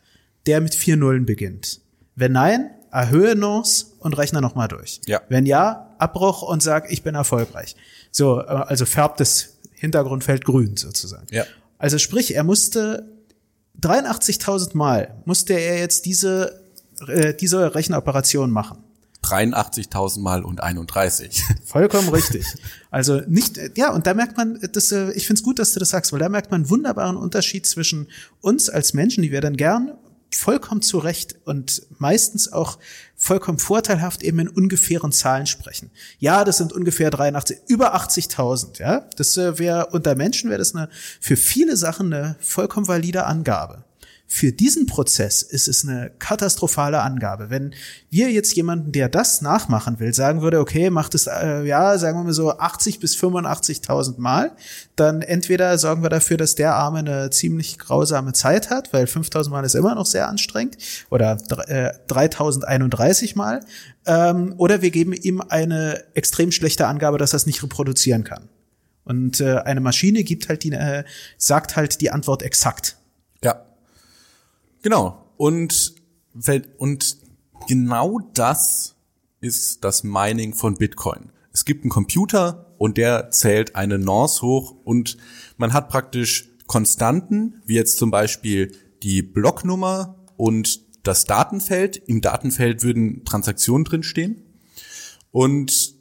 der mit vier Nullen beginnt. Wenn nein, erhöhe Nonce und rechne nochmal durch.
Ja.
Wenn ja, Abbruch und sag, ich bin erfolgreich. So, äh, also färbt das Hintergrundfeld grün sozusagen.
Ja.
Also sprich, er musste 83.000 Mal musste er jetzt diese äh, diese Rechenoperation machen.
83.000 Mal und 31.
Vollkommen richtig. Also nicht, ja, und da merkt man, das, äh, ich finde es gut, dass du das sagst, weil da merkt man einen wunderbaren Unterschied zwischen uns als Menschen, die wir dann gern vollkommen zu Recht und meistens auch vollkommen vorteilhaft eben in ungefähren Zahlen sprechen. Ja, das sind ungefähr 83, über 80.000, ja. Das äh, wäre, unter Menschen wäre das eine, für viele Sachen eine vollkommen valide Angabe. Für diesen Prozess ist es eine katastrophale Angabe. Wenn wir jetzt jemanden, der das nachmachen will, sagen würde, okay, macht es, äh, ja, sagen wir mal so 80 bis 85.000 Mal, dann entweder sorgen wir dafür, dass der Arme eine ziemlich grausame Zeit hat, weil 5.000 Mal ist immer noch sehr anstrengend, oder äh, 3.031 Mal, ähm, oder wir geben ihm eine extrem schlechte Angabe, dass er es nicht reproduzieren kann. Und äh, eine Maschine gibt halt die, äh, sagt halt die Antwort exakt.
Ja. Genau. Und, und genau das ist das Mining von Bitcoin. Es gibt einen Computer und der zählt eine Nonce hoch und man hat praktisch Konstanten, wie jetzt zum Beispiel die Blocknummer und das Datenfeld. Im Datenfeld würden Transaktionen drinstehen. Und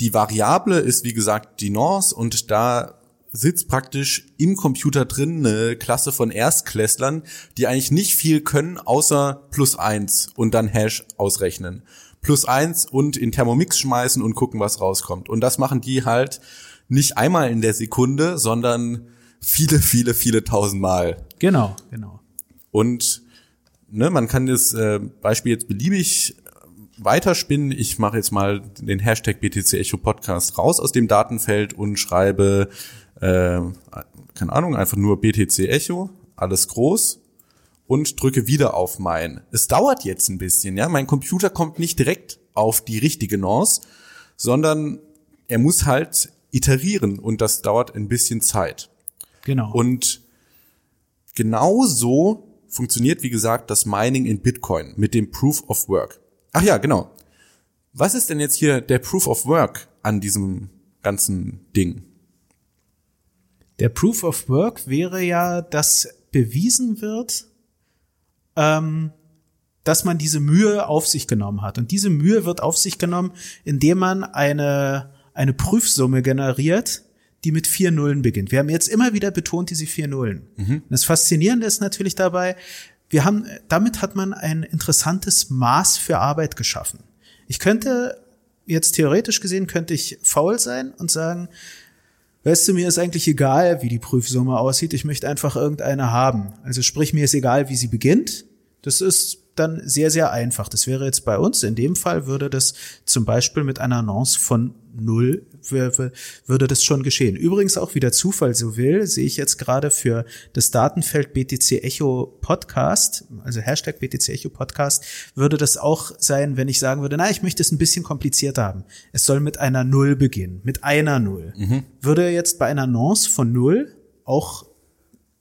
die Variable ist, wie gesagt, die Nonce und da sitzt praktisch im Computer drin eine Klasse von Erstklässlern, die eigentlich nicht viel können, außer plus eins und dann Hash ausrechnen. Plus eins und in Thermomix schmeißen und gucken, was rauskommt. Und das machen die halt nicht einmal in der Sekunde, sondern viele, viele, viele tausendmal.
Genau, genau.
Und ne, man kann das äh, Beispiel jetzt beliebig weiterspinnen. Ich mache jetzt mal den Hashtag BTC Echo Podcast raus aus dem Datenfeld und schreibe, äh, keine Ahnung, einfach nur BTC Echo, alles groß und drücke wieder auf mein. Es dauert jetzt ein bisschen, ja. Mein Computer kommt nicht direkt auf die richtige Nonce, sondern er muss halt iterieren und das dauert ein bisschen Zeit.
Genau.
Und genauso funktioniert, wie gesagt, das Mining in Bitcoin mit dem Proof of Work. Ach ja, genau. Was ist denn jetzt hier der Proof of Work an diesem ganzen Ding?
Der Proof of Work wäre ja, dass bewiesen wird, ähm, dass man diese Mühe auf sich genommen hat. Und diese Mühe wird auf sich genommen, indem man eine, eine Prüfsumme generiert, die mit vier Nullen beginnt. Wir haben jetzt immer wieder betont diese vier Nullen. Mhm. Das Faszinierende ist natürlich dabei, wir haben, damit hat man ein interessantes Maß für Arbeit geschaffen. Ich könnte jetzt theoretisch gesehen könnte ich faul sein und sagen, weißt du, mir ist eigentlich egal, wie die Prüfsumme aussieht. Ich möchte einfach irgendeine haben. Also sprich, mir ist egal, wie sie beginnt. Das ist dann sehr, sehr einfach. Das wäre jetzt bei uns, in dem Fall würde das zum Beispiel mit einer Annonce von null würde das schon geschehen. Übrigens auch wie der Zufall so will, sehe ich jetzt gerade für das Datenfeld BTC Echo Podcast, also Hashtag BTC Echo Podcast, würde das auch sein, wenn ich sagen würde, na, ich möchte es ein bisschen komplizierter haben. Es soll mit einer Null beginnen, mit einer Null. Mhm. Würde jetzt bei einer Nonce von Null auch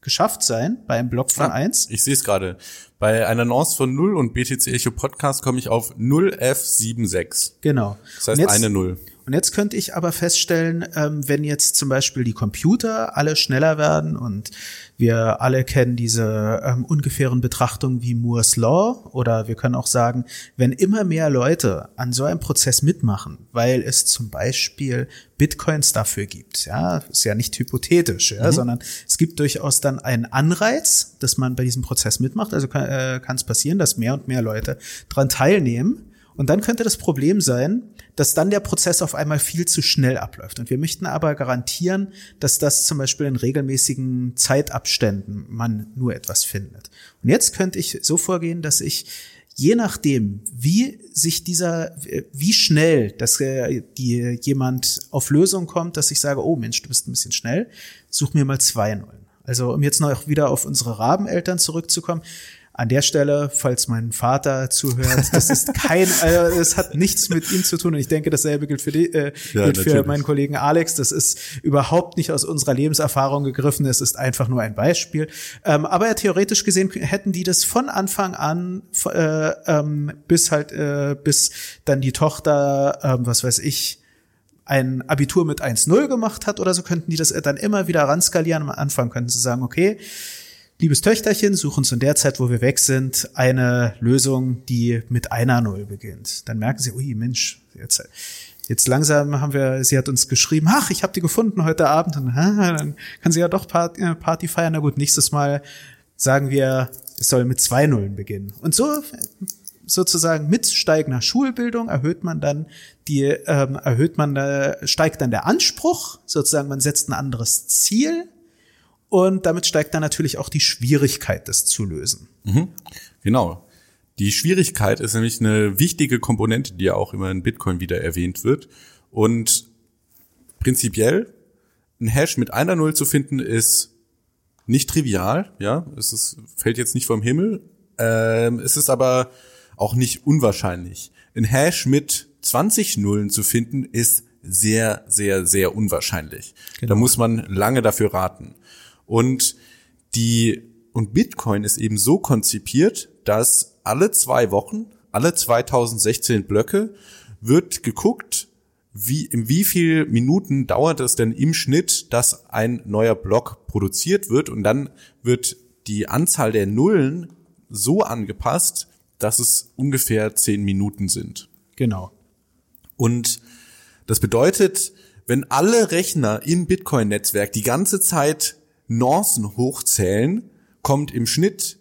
geschafft sein bei einem Block von
ja,
eins.
Ich sehe es gerade. Bei einer Nonce von 0 und BTC Echo Podcast komme ich auf 0F76.
Genau.
Das heißt jetzt, eine Null.
Und jetzt könnte ich aber feststellen, ähm, wenn jetzt zum Beispiel die Computer alle schneller werden und wir alle kennen diese ähm, ungefähren Betrachtungen wie Moore's Law oder wir können auch sagen, wenn immer mehr Leute an so einem Prozess mitmachen, weil es zum Beispiel Bitcoins dafür gibt, ja, ist ja nicht hypothetisch, ja, mhm. sondern es gibt durchaus dann einen Anreiz, dass man bei diesem Prozess mitmacht. Also kann äh, es passieren, dass mehr und mehr Leute dran teilnehmen. Und dann könnte das Problem sein, dass dann der Prozess auf einmal viel zu schnell abläuft. Und wir möchten aber garantieren, dass das zum Beispiel in regelmäßigen Zeitabständen man nur etwas findet. Und jetzt könnte ich so vorgehen, dass ich je nachdem, wie sich dieser, wie schnell, dass äh, die jemand auf Lösung kommt, dass ich sage, oh Mensch, du bist ein bisschen schnell, such mir mal zwei Nullen. Also um jetzt noch wieder auf unsere Rabeneltern zurückzukommen, an der Stelle, falls mein Vater zuhört, das ist kein, äh, es hat nichts mit ihm zu tun. Und ich denke, dasselbe gilt für die, äh, ja, gilt für meinen Kollegen Alex. Das ist überhaupt nicht aus unserer Lebenserfahrung gegriffen. Es ist einfach nur ein Beispiel. Ähm, aber theoretisch gesehen hätten die das von Anfang an äh, ähm, bis halt äh, bis dann die Tochter, äh, was weiß ich, ein Abitur mit 1-0 gemacht hat oder so, könnten die das dann immer wieder ranskalieren. Am Anfang könnten sie sagen, okay, Liebes Töchterchen, such uns in der Zeit, wo wir weg sind, eine Lösung, die mit einer Null beginnt. Dann merken sie, ui, Mensch, jetzt, jetzt langsam haben wir, sie hat uns geschrieben, ach, ich habe die gefunden heute Abend. Und dann kann sie ja doch äh, Party feiern. Na gut, nächstes Mal sagen wir, es soll mit zwei Nullen beginnen. Und so sozusagen mit steigender Schulbildung erhöht man dann die ähm, erhöht man äh, steigt dann der Anspruch sozusagen man setzt ein anderes Ziel und damit steigt dann natürlich auch die Schwierigkeit, das zu lösen.
Mhm. Genau. Die Schwierigkeit ist nämlich eine wichtige Komponente, die ja auch immer in Bitcoin wieder erwähnt wird. Und prinzipiell ein Hash mit einer Null zu finden ist nicht trivial, ja. Es ist, fällt jetzt nicht vom Himmel. Ähm, es ist aber auch nicht unwahrscheinlich. Ein Hash mit 20 Nullen zu finden ist sehr, sehr, sehr unwahrscheinlich. Genau. Da muss man lange dafür raten. Und die, und Bitcoin ist eben so konzipiert, dass alle zwei Wochen, alle 2016 Blöcke wird geguckt, wie, in wie viel Minuten dauert es denn im Schnitt, dass ein neuer Block produziert wird und dann wird die Anzahl der Nullen so angepasst, dass es ungefähr zehn Minuten sind.
Genau.
Und das bedeutet, wenn alle Rechner im Bitcoin-Netzwerk die ganze Zeit Nuancen hochzählen, kommt im Schnitt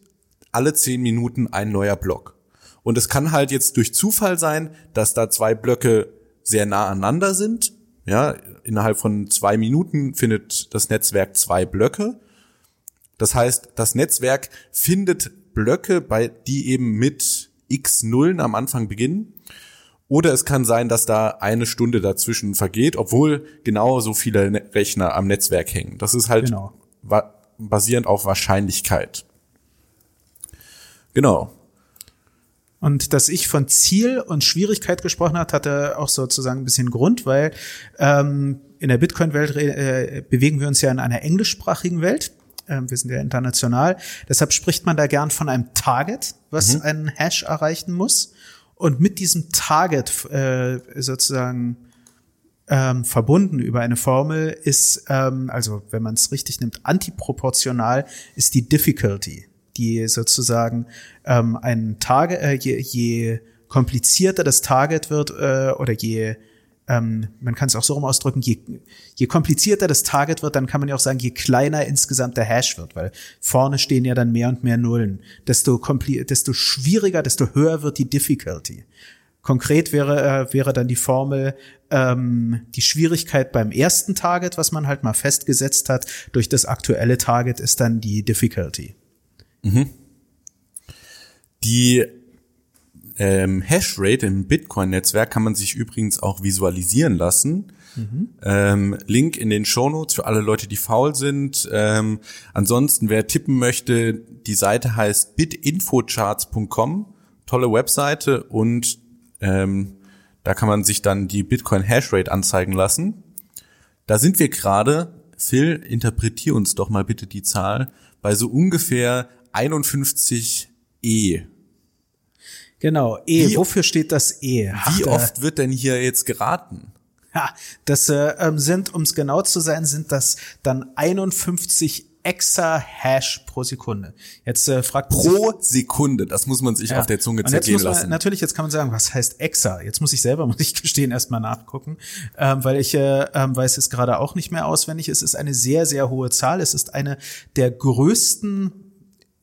alle zehn Minuten ein neuer Block. Und es kann halt jetzt durch Zufall sein, dass da zwei Blöcke sehr nah aneinander sind. Ja, innerhalb von zwei Minuten findet das Netzwerk zwei Blöcke. Das heißt, das Netzwerk findet Blöcke, bei die eben mit x Nullen am Anfang beginnen. Oder es kann sein, dass da eine Stunde dazwischen vergeht, obwohl genau so viele ne-, Rechner am Netzwerk hängen. Das ist halt genau. Basierend auf Wahrscheinlichkeit. Genau.
Und dass ich von Ziel und Schwierigkeit gesprochen hat, hatte auch sozusagen ein bisschen Grund, weil ähm, in der Bitcoin-Welt äh, bewegen wir uns ja in einer englischsprachigen Welt. Ähm, wir sind ja international. Deshalb spricht man da gern von einem Target, was mhm. einen Hash erreichen muss. Und mit diesem Target äh, sozusagen ähm, verbunden über eine Formel ist, ähm, also wenn man es richtig nimmt, antiproportional ist die Difficulty die sozusagen ähm, ein Target, äh, je, je komplizierter das Target wird äh, oder je ähm, man kann es auch so rum ausdrücken, je, je komplizierter das Target wird, dann kann man ja auch sagen, je kleiner insgesamt der Hash wird, weil vorne stehen ja dann mehr und mehr Nullen. Desto, desto schwieriger, desto höher wird die Difficulty. Konkret wäre, äh, wäre dann die Formel ähm, die Schwierigkeit beim ersten Target, was man halt mal festgesetzt hat, durch das aktuelle Target ist dann die Difficulty. Mhm.
Die ähm, Hashrate im Bitcoin-Netzwerk kann man sich übrigens auch visualisieren lassen. Mhm. Ähm, Link in den Show Notes für alle Leute, die faul sind. Ähm, ansonsten, wer tippen möchte, die Seite heißt bitinfocharts.com. Tolle Webseite und ähm, da kann man sich dann die Bitcoin Hashrate anzeigen lassen. Da sind wir gerade, Phil, interpretier uns doch mal bitte die Zahl, bei so ungefähr 51 E.
Genau, E. Wie, Wofür steht das E?
Wie Ach, oft wird denn hier jetzt geraten?
Ja, das äh, ähm, sind, um es genau zu sein, sind das dann 51 Exa-Hash pro Sekunde. Jetzt äh, fragt
pro Sekunde, das muss man sich ja. auf der Zunge zergehen lassen.
Man, natürlich, jetzt kann man sagen, was heißt Exa? Jetzt muss ich selber, muss ich gestehen, erstmal nachgucken, ähm, weil ich äh, ähm, weiß es gerade auch nicht mehr auswendig. Es ist eine sehr, sehr hohe Zahl. Es ist eine der größten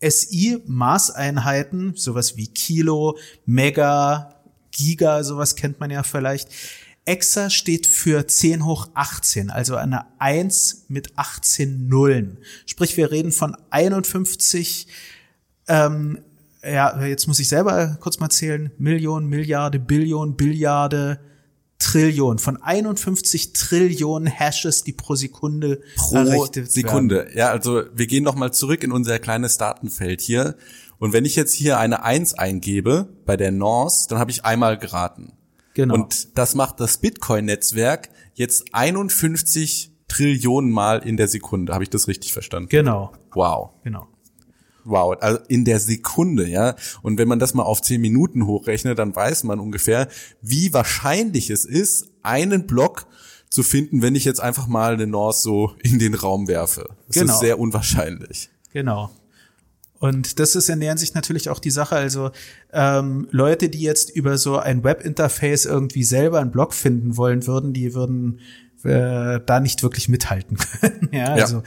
SI-Maßeinheiten, sowas wie Kilo, Mega, Giga, sowas kennt man ja vielleicht. Exa steht für 10 hoch 18, also eine 1 mit 18 Nullen. Sprich, wir reden von 51, ähm, ja, jetzt muss ich selber kurz mal zählen, Million, Milliarde, Billion, Billiarde, Trillion, von 51 Trillionen Hashes, die pro Sekunde
pro Sekunde. Werden. Ja, also wir gehen noch mal zurück in unser kleines Datenfeld hier. Und wenn ich jetzt hier eine 1 eingebe bei der Norse, dann habe ich einmal geraten. Genau. Und das macht das Bitcoin-Netzwerk jetzt 51 Trillionen Mal in der Sekunde. Habe ich das richtig verstanden?
Genau.
Wow.
Genau.
Wow, also in der Sekunde, ja. Und wenn man das mal auf zehn Minuten hochrechnet, dann weiß man ungefähr, wie wahrscheinlich es ist, einen Block zu finden, wenn ich jetzt einfach mal eine North so in den Raum werfe. Das genau. ist sehr unwahrscheinlich.
Genau. Und das ist in der Hinsicht natürlich auch die Sache. Also ähm, Leute, die jetzt über so ein Webinterface irgendwie selber einen Blog finden wollen würden, die würden äh, da nicht wirklich mithalten können. ja, also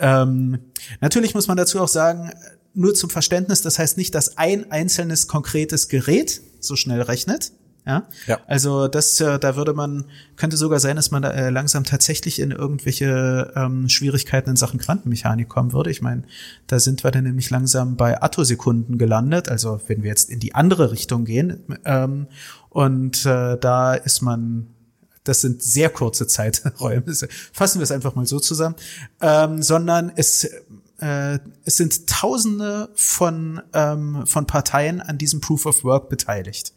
ja. Ähm, natürlich muss man dazu auch sagen, nur zum Verständnis, das heißt nicht, dass ein einzelnes konkretes Gerät so schnell rechnet. Ja? ja. Also das, äh, da würde man, könnte sogar sein, dass man da äh, langsam tatsächlich in irgendwelche ähm, Schwierigkeiten in Sachen Quantenmechanik kommen würde. Ich meine, da sind wir dann nämlich langsam bei Attosekunden gelandet, also wenn wir jetzt in die andere Richtung gehen. Ähm, und äh, da ist man das sind sehr kurze Zeiträume. Fassen wir es einfach mal so zusammen. Ähm, sondern es äh, es sind Tausende von, ähm, von Parteien an diesem Proof of Work beteiligt.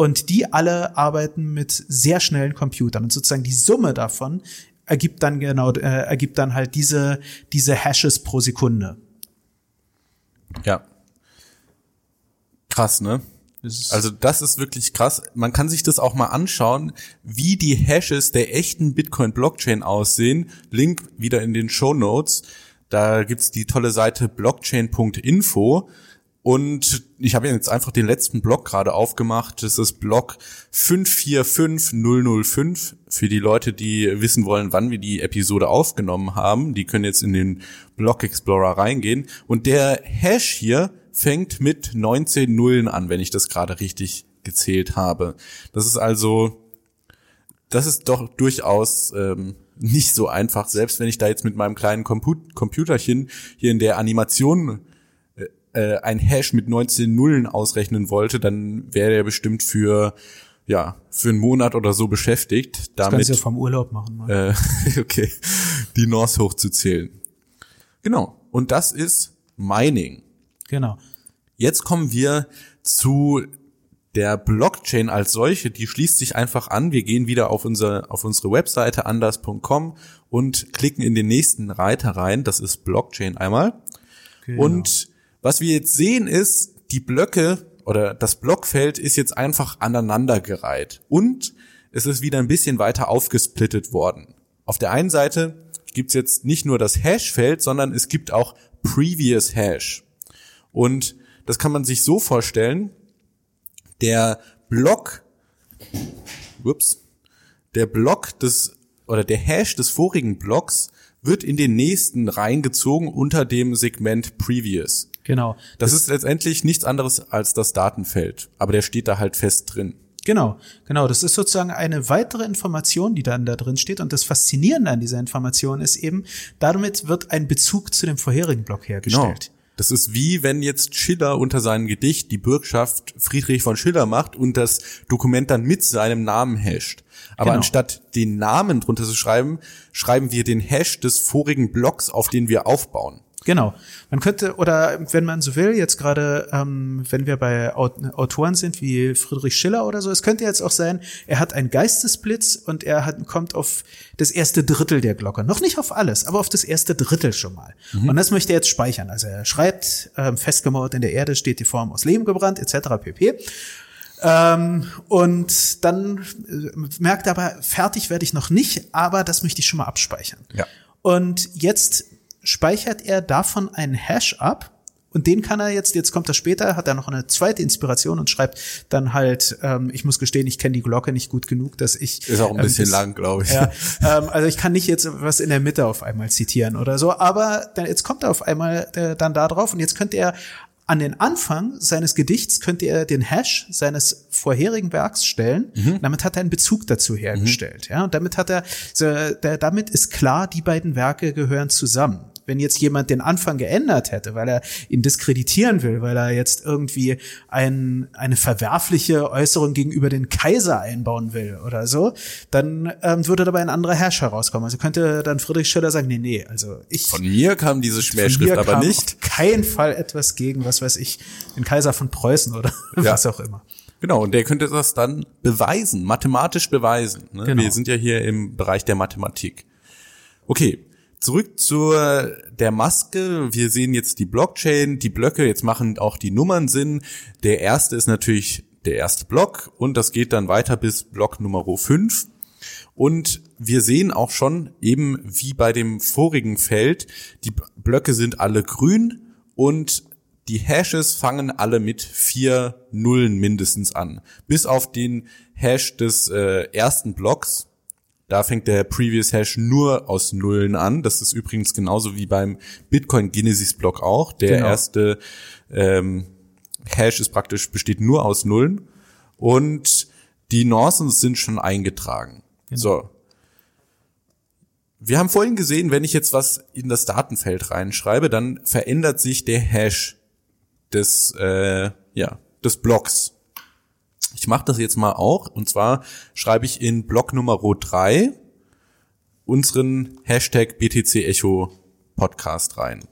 Und die alle arbeiten mit sehr schnellen Computern. Und sozusagen die Summe davon ergibt dann genau, äh, ergibt dann halt diese, diese Hashes pro Sekunde.
Ja. Krass, ne? Also das ist wirklich krass. Man kann sich das auch mal anschauen, wie die Hashes der echten Bitcoin-Blockchain aussehen. Link wieder in den Show Notes. Da gibt's die tolle Seite blockchain.info. Und ich habe jetzt einfach den letzten Block gerade aufgemacht. Das ist Block 545005 für die Leute, die wissen wollen, wann wir die Episode aufgenommen haben. Die können jetzt in den Block Explorer reingehen. Und der Hash hier fängt mit 19 Nullen an, wenn ich das gerade richtig gezählt habe. Das ist also, das ist doch durchaus ähm, nicht so einfach, selbst wenn ich da jetzt mit meinem kleinen Comput Computerchen hier in der Animation äh, ein Hash mit 19 Nullen ausrechnen wollte, dann wäre er bestimmt für ja für einen Monat oder so beschäftigt,
kannst
damit
du ja vom Urlaub machen. Mal.
äh, okay die North hochzuzählen. Genau. Und das ist Mining.
Genau.
Jetzt kommen wir zu der Blockchain als solche, die schließt sich einfach an. Wir gehen wieder auf unsere, auf unsere Webseite anders.com und klicken in den nächsten Reiter rein. Das ist Blockchain einmal.
genau.
Und was wir jetzt sehen ist, die Blöcke oder das Blockfeld ist jetzt einfach aneinandergereiht. Und es ist wieder ein bisschen weiter aufgesplittet worden. Auf der einen Seite gibt's jetzt nicht nur das Hashfeld, sondern es gibt auch Previous Hash. Und das kann man sich so vorstellen, der Block, ups, der Block des, oder der Hash des vorigen Blocks wird in den nächsten reingezogen unter dem Segment Previous.
Genau.
Das ist letztendlich nichts anderes als das Datenfeld, aber der steht da halt fest drin.
Genau, genau. Das ist sozusagen eine weitere Information, die dann da drin steht. Und das Faszinierende an dieser Information ist eben, damit wird ein Bezug zu dem vorherigen Block hergestellt.
Das ist wie wenn jetzt Schiller unter seinem Gedicht die Bürgschaft Friedrich von Schiller macht und das Dokument dann mit seinem Namen hasht. Aber
Genau.
anstatt den Namen drunter zu schreiben, schreiben wir den Hash des vorigen Blocks, auf den wir aufbauen.
Genau. Man könnte, oder wenn man so will, jetzt gerade, ähm, wenn wir bei Aut Autoren sind wie Friedrich Schiller oder so, es könnte jetzt auch sein, er hat einen Geistesblitz und er hat, kommt auf das erste Drittel der Glocke. Noch nicht auf alles, aber auf das erste Drittel schon mal. Und das möchte er jetzt speichern. Also er schreibt, ähm, festgemauert in der Erde steht die Form aus Lehm gebrannt, etc. pp. Ähm, und dann äh, merkt er aber, fertig werde ich noch nicht, aber das möchte ich schon mal abspeichern.
Ja.
Und jetzt speichert er davon einen Hash ab. Und den kann er jetzt, jetzt kommt er später, hat er noch eine zweite Inspiration und schreibt dann halt, ähm, ich muss gestehen, ich kenne die Glocke nicht gut genug, dass ich.
Ist auch ein
ähm,
bisschen
das-
lang, glaube ich.
Ja, ähm, also ich kann nicht jetzt was in der Mitte auf einmal zitieren oder so, aber dann, jetzt kommt er auf einmal äh, dann da drauf und jetzt könnte er an den Anfang seines Gedichts könnte er den Hash seines vorherigen Werks stellen. Damit hat er einen Bezug dazu hergestellt. Ja, und damit hat er, so, der, damit ist klar, die beiden Werke gehören zusammen. Wenn jetzt jemand den Anfang geändert hätte, weil er ihn diskreditieren will, weil er jetzt irgendwie ein, eine verwerfliche Äußerung gegenüber den Kaiser einbauen will oder so, dann ähm, würde dabei ein anderer Herrscher rauskommen. Also könnte dann Friedrich Schiller sagen, nee, nee, also ich
Von mir kam diese Schmähschrift aber nicht.
auf keinen Fall etwas gegen, was weiß ich, den Kaiser von Preußen oder
Ja.
was auch immer.
Genau, und der könnte das dann beweisen, mathematisch beweisen. Ne?
Genau.
Wir sind ja hier im Bereich der Mathematik. Okay, zurück zur der Maske. Wir sehen jetzt die Blockchain, die Blöcke, jetzt machen auch die Nummern Sinn. Der erste ist natürlich der erste Block und das geht dann weiter bis Block Nummer 5. Und wir sehen auch schon, eben wie bei dem vorigen Feld, die Blöcke sind alle grün und die Hashes fangen alle mit vier Nullen mindestens an. Bis auf den Hash des äh, ersten Blocks. Da fängt der Previous Hash nur aus Nullen an. Das ist übrigens genauso wie beim Bitcoin Genesis Block auch. Der
Genau.
erste ähm, Hash ist praktisch besteht nur aus Nullen und die Norsens sind schon eingetragen. So. Wir haben vorhin gesehen, wenn ich jetzt was in das Datenfeld reinschreibe, dann verändert sich der Hash des äh, ja des Blocks. Ich mache das jetzt mal auch und zwar schreibe ich in Block Nummer 3 unseren Hashtag BTC Echo Podcast rein.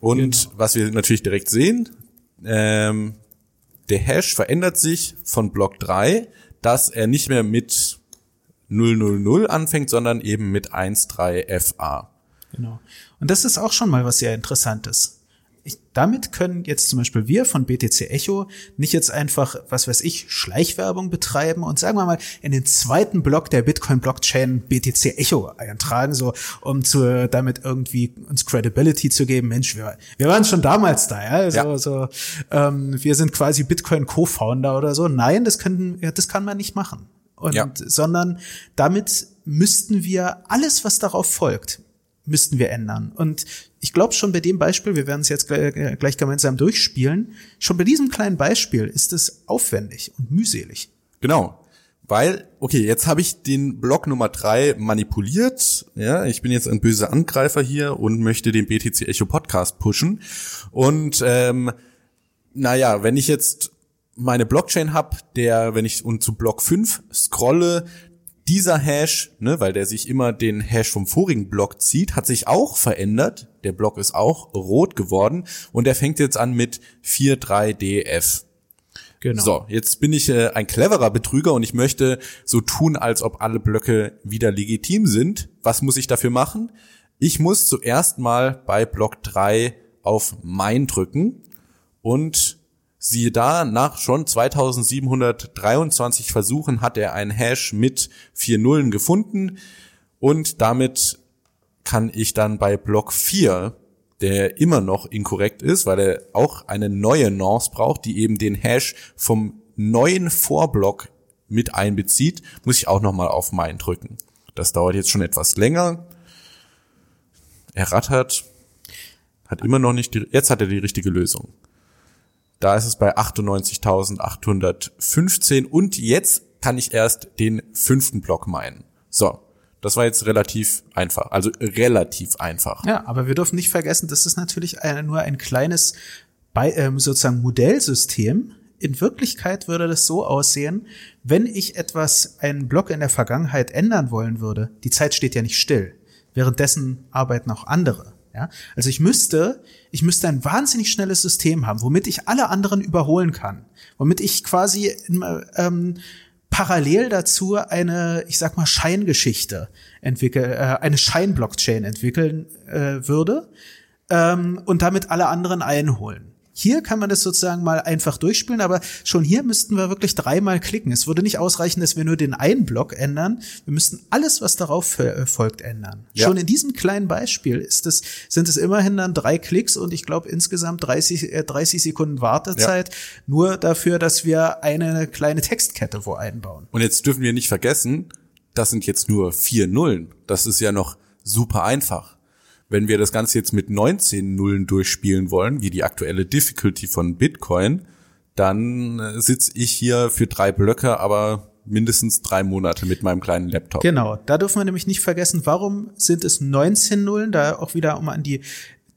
Und was wir natürlich direkt sehen, ähm, der Hash verändert sich von Block 3, dass er nicht mehr mit 000 anfängt, sondern eben mit 13FA.
Genau. Und das ist auch schon mal was sehr Interessantes. Ich, damit können jetzt zum Beispiel wir von BTC Echo nicht jetzt einfach, was weiß ich, Schleichwerbung betreiben und sagen wir mal in den zweiten Block der Bitcoin Blockchain BTC Echo eintragen, so um zu damit irgendwie uns Credibility zu geben. Mensch, wir, wir waren schon damals da, ja, so, ja. so ähm, wir sind quasi Bitcoin Co-Founder oder so. Nein, das können, ja, das kann man nicht machen. Und, ja. sondern damit müssten wir alles, was darauf folgt, müssten wir ändern. Und ich glaube schon bei dem Beispiel, wir werden es jetzt gleich, gleich gemeinsam durchspielen, schon bei diesem kleinen Beispiel ist es aufwendig und mühselig.
Genau. Weil, okay, jetzt habe ich den Block Nummer drei manipuliert. Ja, ich bin jetzt ein böser Angreifer hier und möchte den BTC Echo Podcast pushen. Und ähm, naja, wenn ich jetzt meine Blockchain hab, der, wenn ich und zu Block 5 scrolle, dieser Hash, ne, weil der sich immer den Hash vom vorigen Block zieht, hat sich auch verändert. Der Block ist auch rot geworden und der fängt jetzt an mit 43DF. Genau. So, jetzt bin ich äh, ein cleverer Betrüger und ich möchte so tun, als ob alle Blöcke wieder legitim sind. Was muss ich dafür machen? Ich muss zuerst mal bei Block 3 auf Mein drücken und Siehe da, nach schon 2723 Versuchen hat er einen Hash mit vier Nullen gefunden und damit kann ich dann bei Block 4, der immer noch inkorrekt ist, weil er auch eine neue Nonce braucht, die eben den Hash vom neuen Vorblock mit einbezieht, muss ich auch nochmal auf Mein drücken. Das dauert jetzt schon etwas länger. Er rattert, hat immer noch nicht die, jetzt hat er die richtige Lösung. Da ist es bei 98.815 und jetzt kann ich erst den fünften Block meinen. So, das war jetzt relativ einfach, also relativ einfach.
Ja, aber wir dürfen nicht vergessen, das ist natürlich nur ein kleines bei, ähm, sozusagen Modellsystem. In Wirklichkeit würde das so aussehen, wenn ich etwas, einen Block in der Vergangenheit ändern wollen würde. Die Zeit steht ja nicht still. Währenddessen arbeiten auch andere. Ja? Also ich müsste, ich müsste ein wahnsinnig schnelles System haben, womit ich alle anderen überholen kann, womit ich quasi ähm, parallel dazu eine, ich sag mal, Scheingeschichte entwickeln, äh, eine Scheinblockchain entwickeln äh, würde ähm, und damit alle anderen einholen. Hier kann man das sozusagen mal einfach durchspielen, aber schon hier müssten wir wirklich dreimal klicken. Es würde nicht ausreichen, dass wir nur den einen Block ändern. Wir müssten alles, was darauf äh, folgt, ändern. Ja. Schon in diesem kleinen Beispiel ist es, sind es immerhin dann drei Klicks und ich glaube insgesamt 30, äh, 30 Sekunden Wartezeit ja. nur dafür, dass wir eine kleine Textkette wo einbauen.
Und jetzt dürfen wir nicht vergessen, das sind jetzt nur vier Nullen. Das ist ja noch super einfach. Wenn wir das Ganze jetzt mit 19 Nullen durchspielen wollen, wie die aktuelle Difficulty von Bitcoin, dann äh, sitze ich hier für drei Blöcke, aber mindestens drei Monate mit meinem kleinen Laptop.
Genau, da dürfen wir nämlich nicht vergessen, warum sind es 19 Nullen, da auch wieder, um an die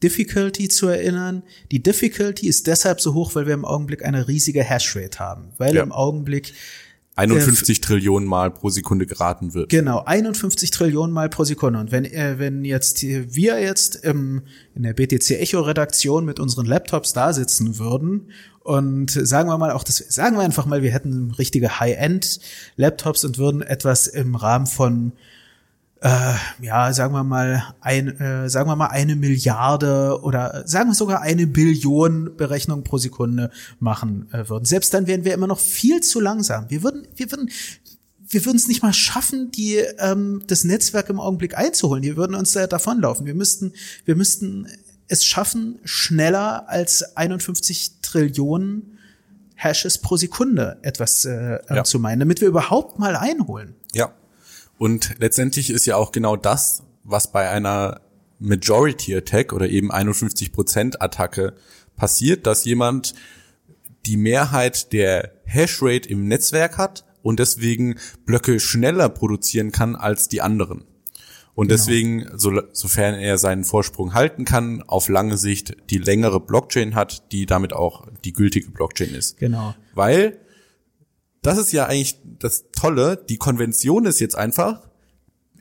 Difficulty zu erinnern. Die Difficulty ist deshalb so hoch, weil wir im Augenblick eine riesige Hashrate haben, weil ja. im Augenblick
51 äh, Trillionen Mal pro Sekunde geraten wird.
Genau, 51 Trillionen Mal pro Sekunde. Und wenn, äh, wenn jetzt wir jetzt im, in der BTC Echo Redaktion mit unseren Laptops da sitzen würden und sagen wir mal auch das, sagen wir einfach mal, wir hätten richtige High-End Laptops und würden etwas im Rahmen von äh, ja, sagen wir mal, ein, äh, sagen wir mal eine Milliarde oder sagen wir sogar eine Billion Berechnungen pro Sekunde machen äh, würden. Selbst dann wären wir immer noch viel zu langsam. Wir würden, wir würden, wir würden es nicht mal schaffen, die ähm, das Netzwerk im Augenblick einzuholen. Die würden uns äh, davonlaufen. Wir müssten, wir müssten es schaffen, schneller als 51 Trillionen Hashes pro Sekunde etwas äh, ja. zu meinen, damit wir überhaupt mal einholen.
Ja, und letztendlich ist ja auch genau das, was bei einer Majority Attack oder eben 51% Attacke passiert, dass jemand die Mehrheit der Hashrate im Netzwerk hat und deswegen Blöcke schneller produzieren kann als die anderen. Und genau. deswegen, so, sofern er seinen Vorsprung halten kann, auf lange Sicht die längere Blockchain hat, die damit auch die gültige Blockchain ist.
Genau.
Weil das ist ja eigentlich das Tolle. Die Konvention ist jetzt einfach,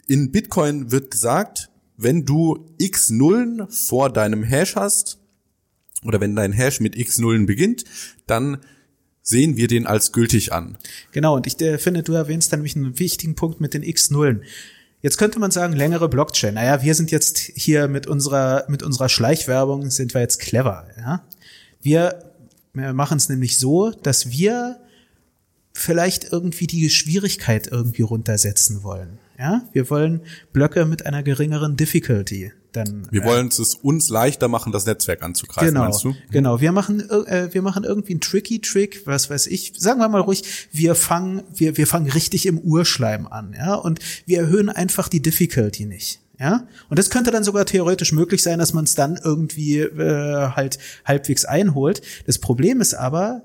in Bitcoin wird gesagt, wenn du x Nullen vor deinem Hash hast, oder wenn dein Hash mit x Nullen beginnt, dann sehen wir den als gültig an.
Genau, und ich äh, finde, du erwähnst dann nämlich einen wichtigen Punkt mit den x Nullen. Jetzt könnte man sagen, längere Blockchain. Naja, wir sind jetzt hier mit unserer, mit unserer Schleichwerbung sind wir jetzt clever, ja. Wir machen es nämlich so, dass wir vielleicht irgendwie die Schwierigkeit irgendwie runtersetzen wollen. Ja, wir wollen Blöcke mit einer geringeren Difficulty. Dann,
wir wollen es uns leichter machen, das Netzwerk anzugreifen,
genau,
meinst du?
Genau, wir machen, äh, wir machen irgendwie einen tricky Trick, was weiß ich. Sagen wir mal ruhig, wir fangen, wir, wir fangen richtig im Urschleim an, ja, und wir erhöhen einfach die Difficulty nicht. Ja, und das könnte dann sogar theoretisch möglich sein, dass man es dann irgendwie äh, halt halbwegs einholt. Das Problem ist aber,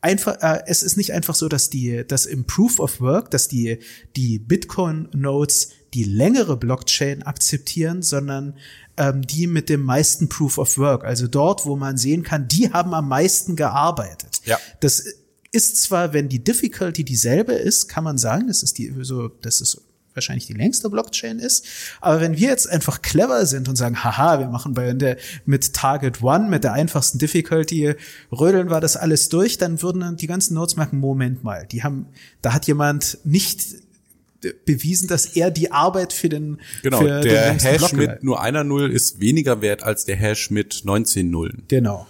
einfach, äh, es ist nicht einfach so, dass die, dass im Proof of Work, dass die, die Bitcoin-Nodes die längere Blockchain akzeptieren, sondern ähm, die mit dem meisten Proof of Work. Also dort, wo man sehen kann, die haben am meisten gearbeitet.
Ja.
Das ist zwar, wenn die Difficulty dieselbe ist, kann man sagen, das ist die, so, das ist wahrscheinlich die längste Blockchain ist. Aber wenn wir jetzt einfach clever sind und sagen, haha, wir machen bei der, mit Target One, mit der einfachsten Difficulty, rödeln wir das alles durch, dann würden die ganzen Nodes merken, Moment mal, die haben, da hat jemand nicht bewiesen, dass er die Arbeit für den
genau
für
der
den
Hash
Block
mit nur einer Null ist weniger wert als der Hash mit 19 Nullen.
genau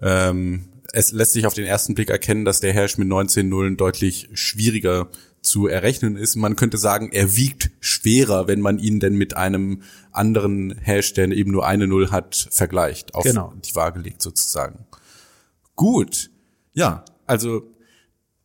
Ähm, es lässt sich auf den ersten Blick erkennen, dass der Hash mit 19 Nullen deutlich schwieriger zu errechnen ist. Man könnte sagen, er wiegt schwerer, wenn man ihn denn mit einem anderen Hash, der eben nur eine Null hat, vergleicht, auf
Genau.
die Waage legt sozusagen. Gut. Ja, also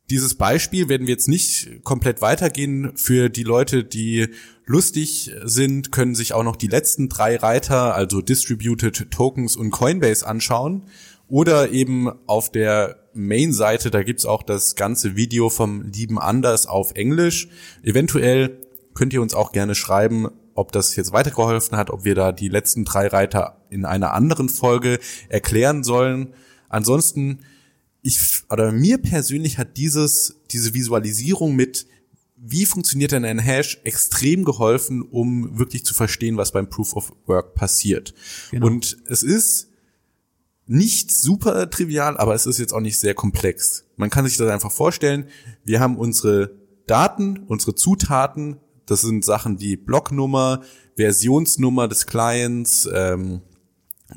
dieses Beispiel werden wir jetzt nicht komplett weitergehen. Für die Leute, die lustig sind, können sich auch noch die letzten drei Reiter, also Distributed Tokens und Coinbase anschauen. Oder eben auf der Main-Seite, da gibt's auch das ganze Video vom lieben Anders auf Englisch. Eventuell könnt ihr uns auch gerne schreiben, ob das jetzt weitergeholfen hat, ob wir da die letzten drei Reiter in einer anderen Folge erklären sollen. Ansonsten ich oder mir persönlich hat dieses diese Visualisierung mit wie funktioniert denn ein Hash extrem geholfen, um wirklich zu verstehen, was beim Proof of Work passiert.
Genau.
Und es ist nicht super trivial, aber es ist jetzt auch nicht sehr komplex. Man kann sich das einfach vorstellen. Wir haben unsere Daten, unsere Zutaten. Das sind Sachen wie Blocknummer, Versionsnummer des Clients, ähm,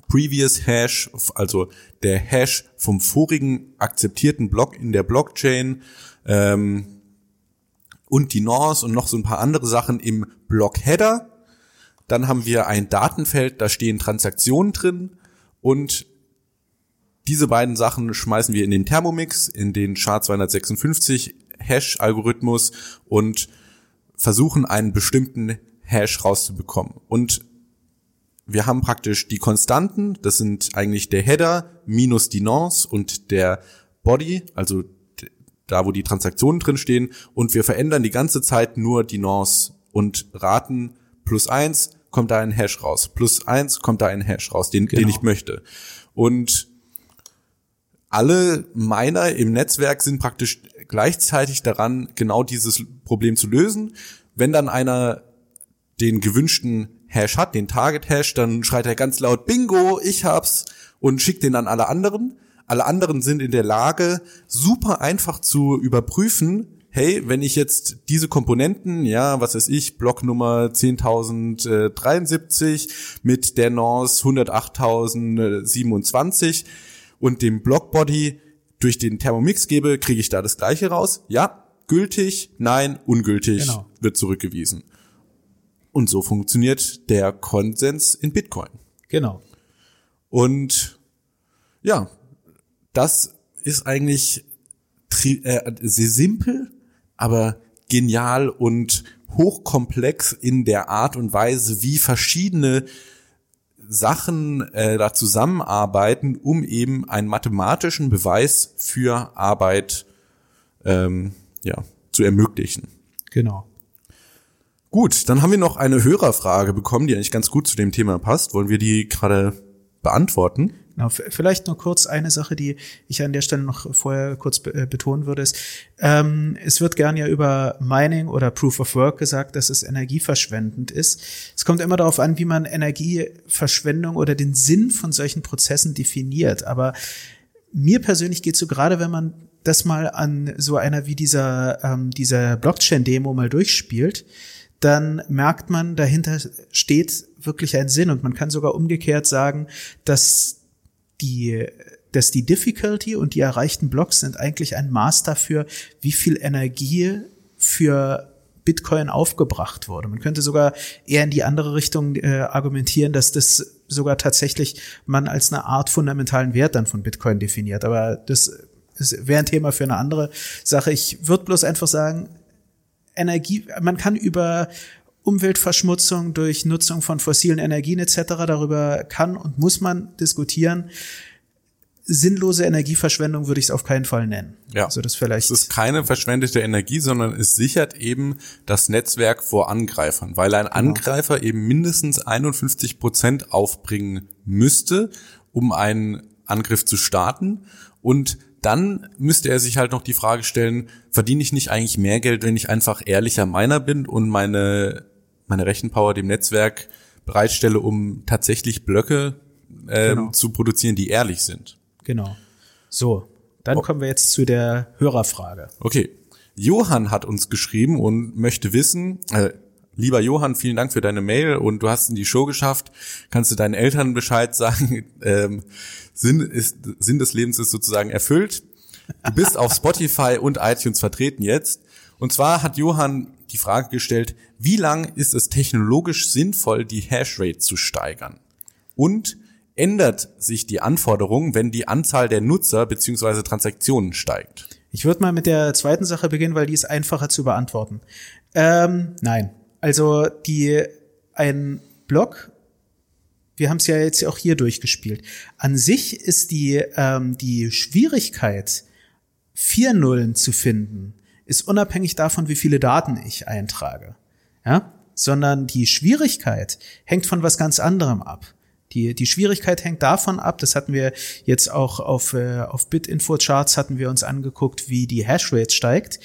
Previous Hash, also der Hash vom vorigen akzeptierten Block in der Blockchain ähm, und die Nors und noch so ein paar andere Sachen im Block-Header. Dann haben wir ein Datenfeld, da stehen Transaktionen drin und diese beiden Sachen schmeißen wir in den Thermomix, in den SHA-256 Hash-Algorithmus und versuchen einen bestimmten Hash rauszubekommen. Und wir haben praktisch die Konstanten, das sind eigentlich der Header minus die Nonce und der Body, also da, wo die Transaktionen drin stehen, und wir verändern die ganze Zeit nur die Nonce und raten plus eins kommt da ein Hash raus, plus eins kommt da ein Hash raus, den, den
Genau.
ich möchte. Und alle Miner im Netzwerk sind praktisch gleichzeitig daran, genau dieses Problem zu lösen. Wenn dann einer den gewünschten Hash hat, den Target Hash, dann schreit er ganz laut Bingo, ich hab's und schickt den an alle anderen. Alle anderen sind in der Lage, super einfach zu überprüfen, hey, wenn ich jetzt diese Komponenten, ja, was weiß ich, Blocknummer 10.073 mit der Nonce 108.027 und dem Blockbody durch den Thermomix gebe, kriege ich da das gleiche raus? Ja, gültig, nein, ungültig,
Genau.
wird zurückgewiesen. Und so funktioniert der Konsens in Bitcoin.
genau
Und ja, das ist eigentlich äh, sehr simpel, aber genial und hochkomplex in der Art und Weise, wie verschiedene Sachen äh, da zusammenarbeiten, um eben einen mathematischen Beweis für Arbeit ähm, ja, zu ermöglichen.
genau
Gut, dann haben wir noch eine Hörerfrage bekommen, die eigentlich ganz gut zu dem Thema passt. Wollen wir die gerade beantworten?
Genau, vielleicht nur kurz eine Sache, die ich an der Stelle noch vorher kurz be äh, betonen würde, ist, ähm, es wird gern ja über Mining oder Proof of Work gesagt, dass es energieverschwendend ist. Es kommt immer darauf an, wie man Energieverschwendung oder den Sinn von solchen Prozessen definiert. Aber mir persönlich geht so gerade, wenn man das mal an so einer wie dieser, ähm, dieser Blockchain-Demo mal durchspielt, dann merkt man, dahinter steht wirklich ein Sinn und man kann sogar umgekehrt sagen, dass die dass die Difficulty und die erreichten Blocks sind eigentlich ein Maß dafür, wie viel Energie für Bitcoin aufgebracht wurde. Man könnte sogar eher in die andere Richtung äh, argumentieren, dass das sogar tatsächlich man als eine Art fundamentalen Wert dann von Bitcoin definiert. Aber das wäre ein Thema für eine andere Sache. Ich würde bloß einfach sagen, Energie, man kann über Umweltverschmutzung durch Nutzung von fossilen Energien etc. darüber kann und muss man diskutieren. Sinnlose Energieverschwendung würde ich es auf keinen Fall nennen.
Ja. Also das vielleicht. Es ist keine verschwendete Energie, sondern es sichert eben das Netzwerk vor Angreifern, weil ein genau. Angreifer eben mindestens 51 Prozent aufbringen müsste, um einen Angriff zu starten. Und dann müsste er sich halt noch die Frage stellen, verdiene ich nicht eigentlich mehr Geld, wenn ich einfach ehrlicher Miner bin und meine, meine Rechenpower dem Netzwerk bereitstelle, um tatsächlich Blöcke äh, genau. zu produzieren, die ehrlich sind.
Genau. So, dann oh. kommen wir jetzt zu der Hörerfrage.
Okay. Johann hat uns geschrieben und möchte wissen, äh, lieber Johann, vielen Dank für deine Mail und du hast in die Show geschafft. Kannst du deinen Eltern Bescheid sagen? Ähm, Sinn, ist, Sinn des Lebens ist sozusagen erfüllt. Du bist auf Spotify und iTunes vertreten jetzt. Und zwar hat Johann die Frage gestellt, wie lang ist es technologisch sinnvoll, die Hashrate zu steigern? Und ändert sich die Anforderung, wenn die Anzahl der Nutzer bzw. Transaktionen steigt?
Ich würde mal mit der zweiten Sache beginnen, weil die ist einfacher zu beantworten. Ähm, nein. Also die ein Block wir haben es ja jetzt auch hier durchgespielt. An sich ist die, ähm, die Schwierigkeit, vier Nullen zu finden, ist unabhängig davon, wie viele Daten ich eintrage. Ja? Sondern die Schwierigkeit hängt von was ganz anderem ab. Die, die Schwierigkeit hängt davon ab, das hatten wir jetzt auch auf, äh, auf Bit-Info-Charts hatten wir uns angeguckt, wie die Hashrate steigt.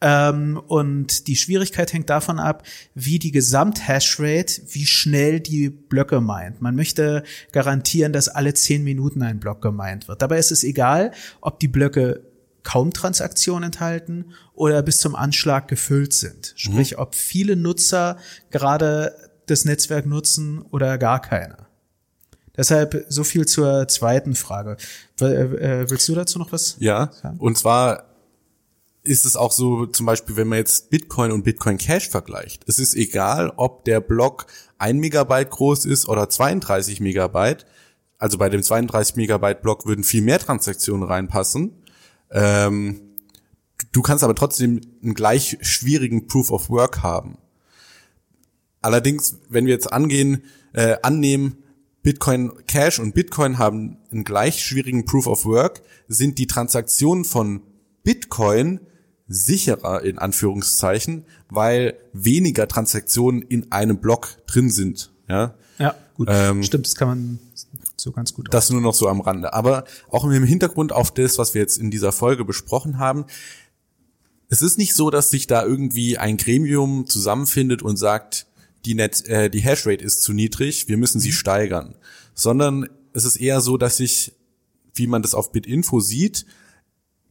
Ähm, und die Schwierigkeit hängt davon ab, wie die Gesamt-Hashrate, wie schnell die Blöcke meint. Man möchte garantieren, dass alle zehn Minuten ein Block gemeint wird. Dabei ist es egal, ob die Blöcke kaum Transaktionen enthalten oder bis zum Anschlag gefüllt sind. Sprich, mhm. ob viele Nutzer gerade das Netzwerk nutzen oder gar keine. Deshalb so viel zur zweiten Frage. Äh, willst du dazu noch was?
Ja. Sagen? Und zwar ist es auch so, zum Beispiel, wenn man jetzt Bitcoin und Bitcoin Cash vergleicht. Es ist egal, ob der Block ein Megabyte groß ist oder 32 Megabyte. Also bei dem 32 Megabyte Block würden viel mehr Transaktionen reinpassen. Ähm, du kannst aber trotzdem einen gleich schwierigen Proof of Work haben. Allerdings, wenn wir jetzt angehen, äh, annehmen, Bitcoin Cash und Bitcoin haben einen gleich schwierigen Proof of Work, sind die Transaktionen von Bitcoin sicherer in Anführungszeichen, weil weniger Transaktionen in einem Block drin sind. Ja,
ja gut. Ähm, Stimmt, das kann man so ganz gut.
Das nur noch so am Rande. Aber auch im Hintergrund auf das, was wir jetzt in dieser Folge besprochen haben. Es ist nicht so, dass sich da irgendwie ein Gremium zusammenfindet und sagt, die, Net, äh, die Hashrate ist zu niedrig, wir müssen sie mhm. steigern. Sondern es ist eher so, dass sich, wie man das auf Bitinfo sieht,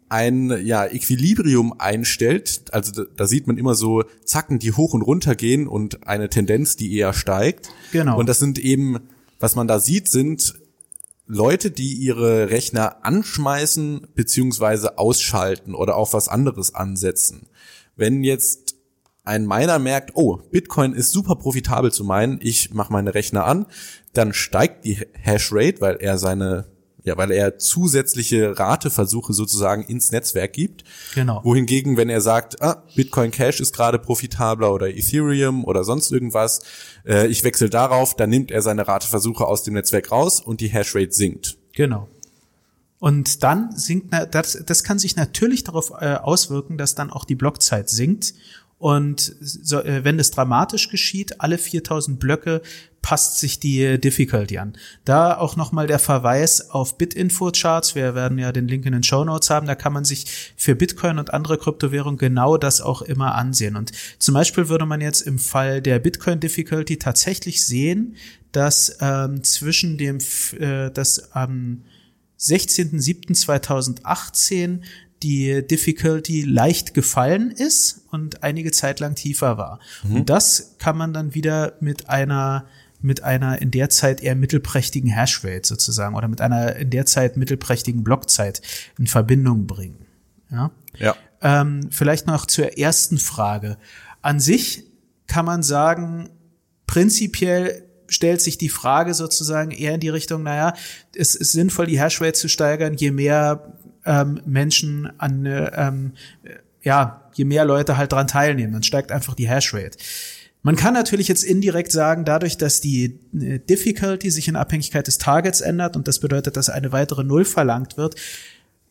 ein ja, Equilibrium einstellt, also da, da, sieht man immer so Zacken, die hoch und runter gehen und eine Tendenz, die eher steigt.
Genau.
Und das sind eben, was man da sieht, sind Leute, die ihre Rechner anschmeißen beziehungsweise ausschalten oder auf was anderes ansetzen. Wenn jetzt ein Miner merkt, oh, Bitcoin ist super profitabel zu meinen, ich mache meine Rechner an, dann steigt die Hashrate, weil er seine ja, weil er zusätzliche Rateversuche sozusagen ins Netzwerk gibt.
Genau.
Wohingegen, wenn er sagt, ah, Bitcoin Cash ist gerade profitabler oder Ethereum oder sonst irgendwas, äh, ich wechsle darauf, dann nimmt er seine Rateversuche aus dem Netzwerk raus und die Hashrate sinkt.
Genau. Und dann sinkt, das, das kann sich natürlich darauf äh, auswirken, dass dann auch die Blockzeit sinkt und so, äh, wenn das dramatisch geschieht, alle 4000 Blöcke passt sich die Difficulty an. Da auch nochmal der Verweis auf Bitinfo-Charts. Wir werden ja den Link in den Show Notes haben. Da kann man sich für Bitcoin und andere Kryptowährungen genau das auch immer ansehen. Und zum Beispiel würde man jetzt im Fall der Bitcoin Difficulty tatsächlich sehen, dass ähm, zwischen dem, äh, das am ähm, 16.07.2018 die Difficulty leicht gefallen ist und einige Zeit lang tiefer war. Mhm. Und das kann man dann wieder mit einer mit einer in der Zeit eher mittelprächtigen Hashrate sozusagen oder mit einer in der Zeit mittelprächtigen Blockzeit in Verbindung bringen. Ja.
ja.
Ähm, vielleicht noch zur ersten Frage. An sich kann man sagen, prinzipiell stellt sich die Frage sozusagen eher in die Richtung, naja, es ist sinnvoll, die Hashrate zu steigern, je mehr ähm, Menschen an, ähm, ja, je mehr Leute halt dran teilnehmen, dann steigt einfach die Hashrate. Man kann natürlich jetzt indirekt sagen, dadurch, dass die äh, Difficulty sich in Abhängigkeit des Targets ändert und das bedeutet, dass eine weitere Null verlangt wird,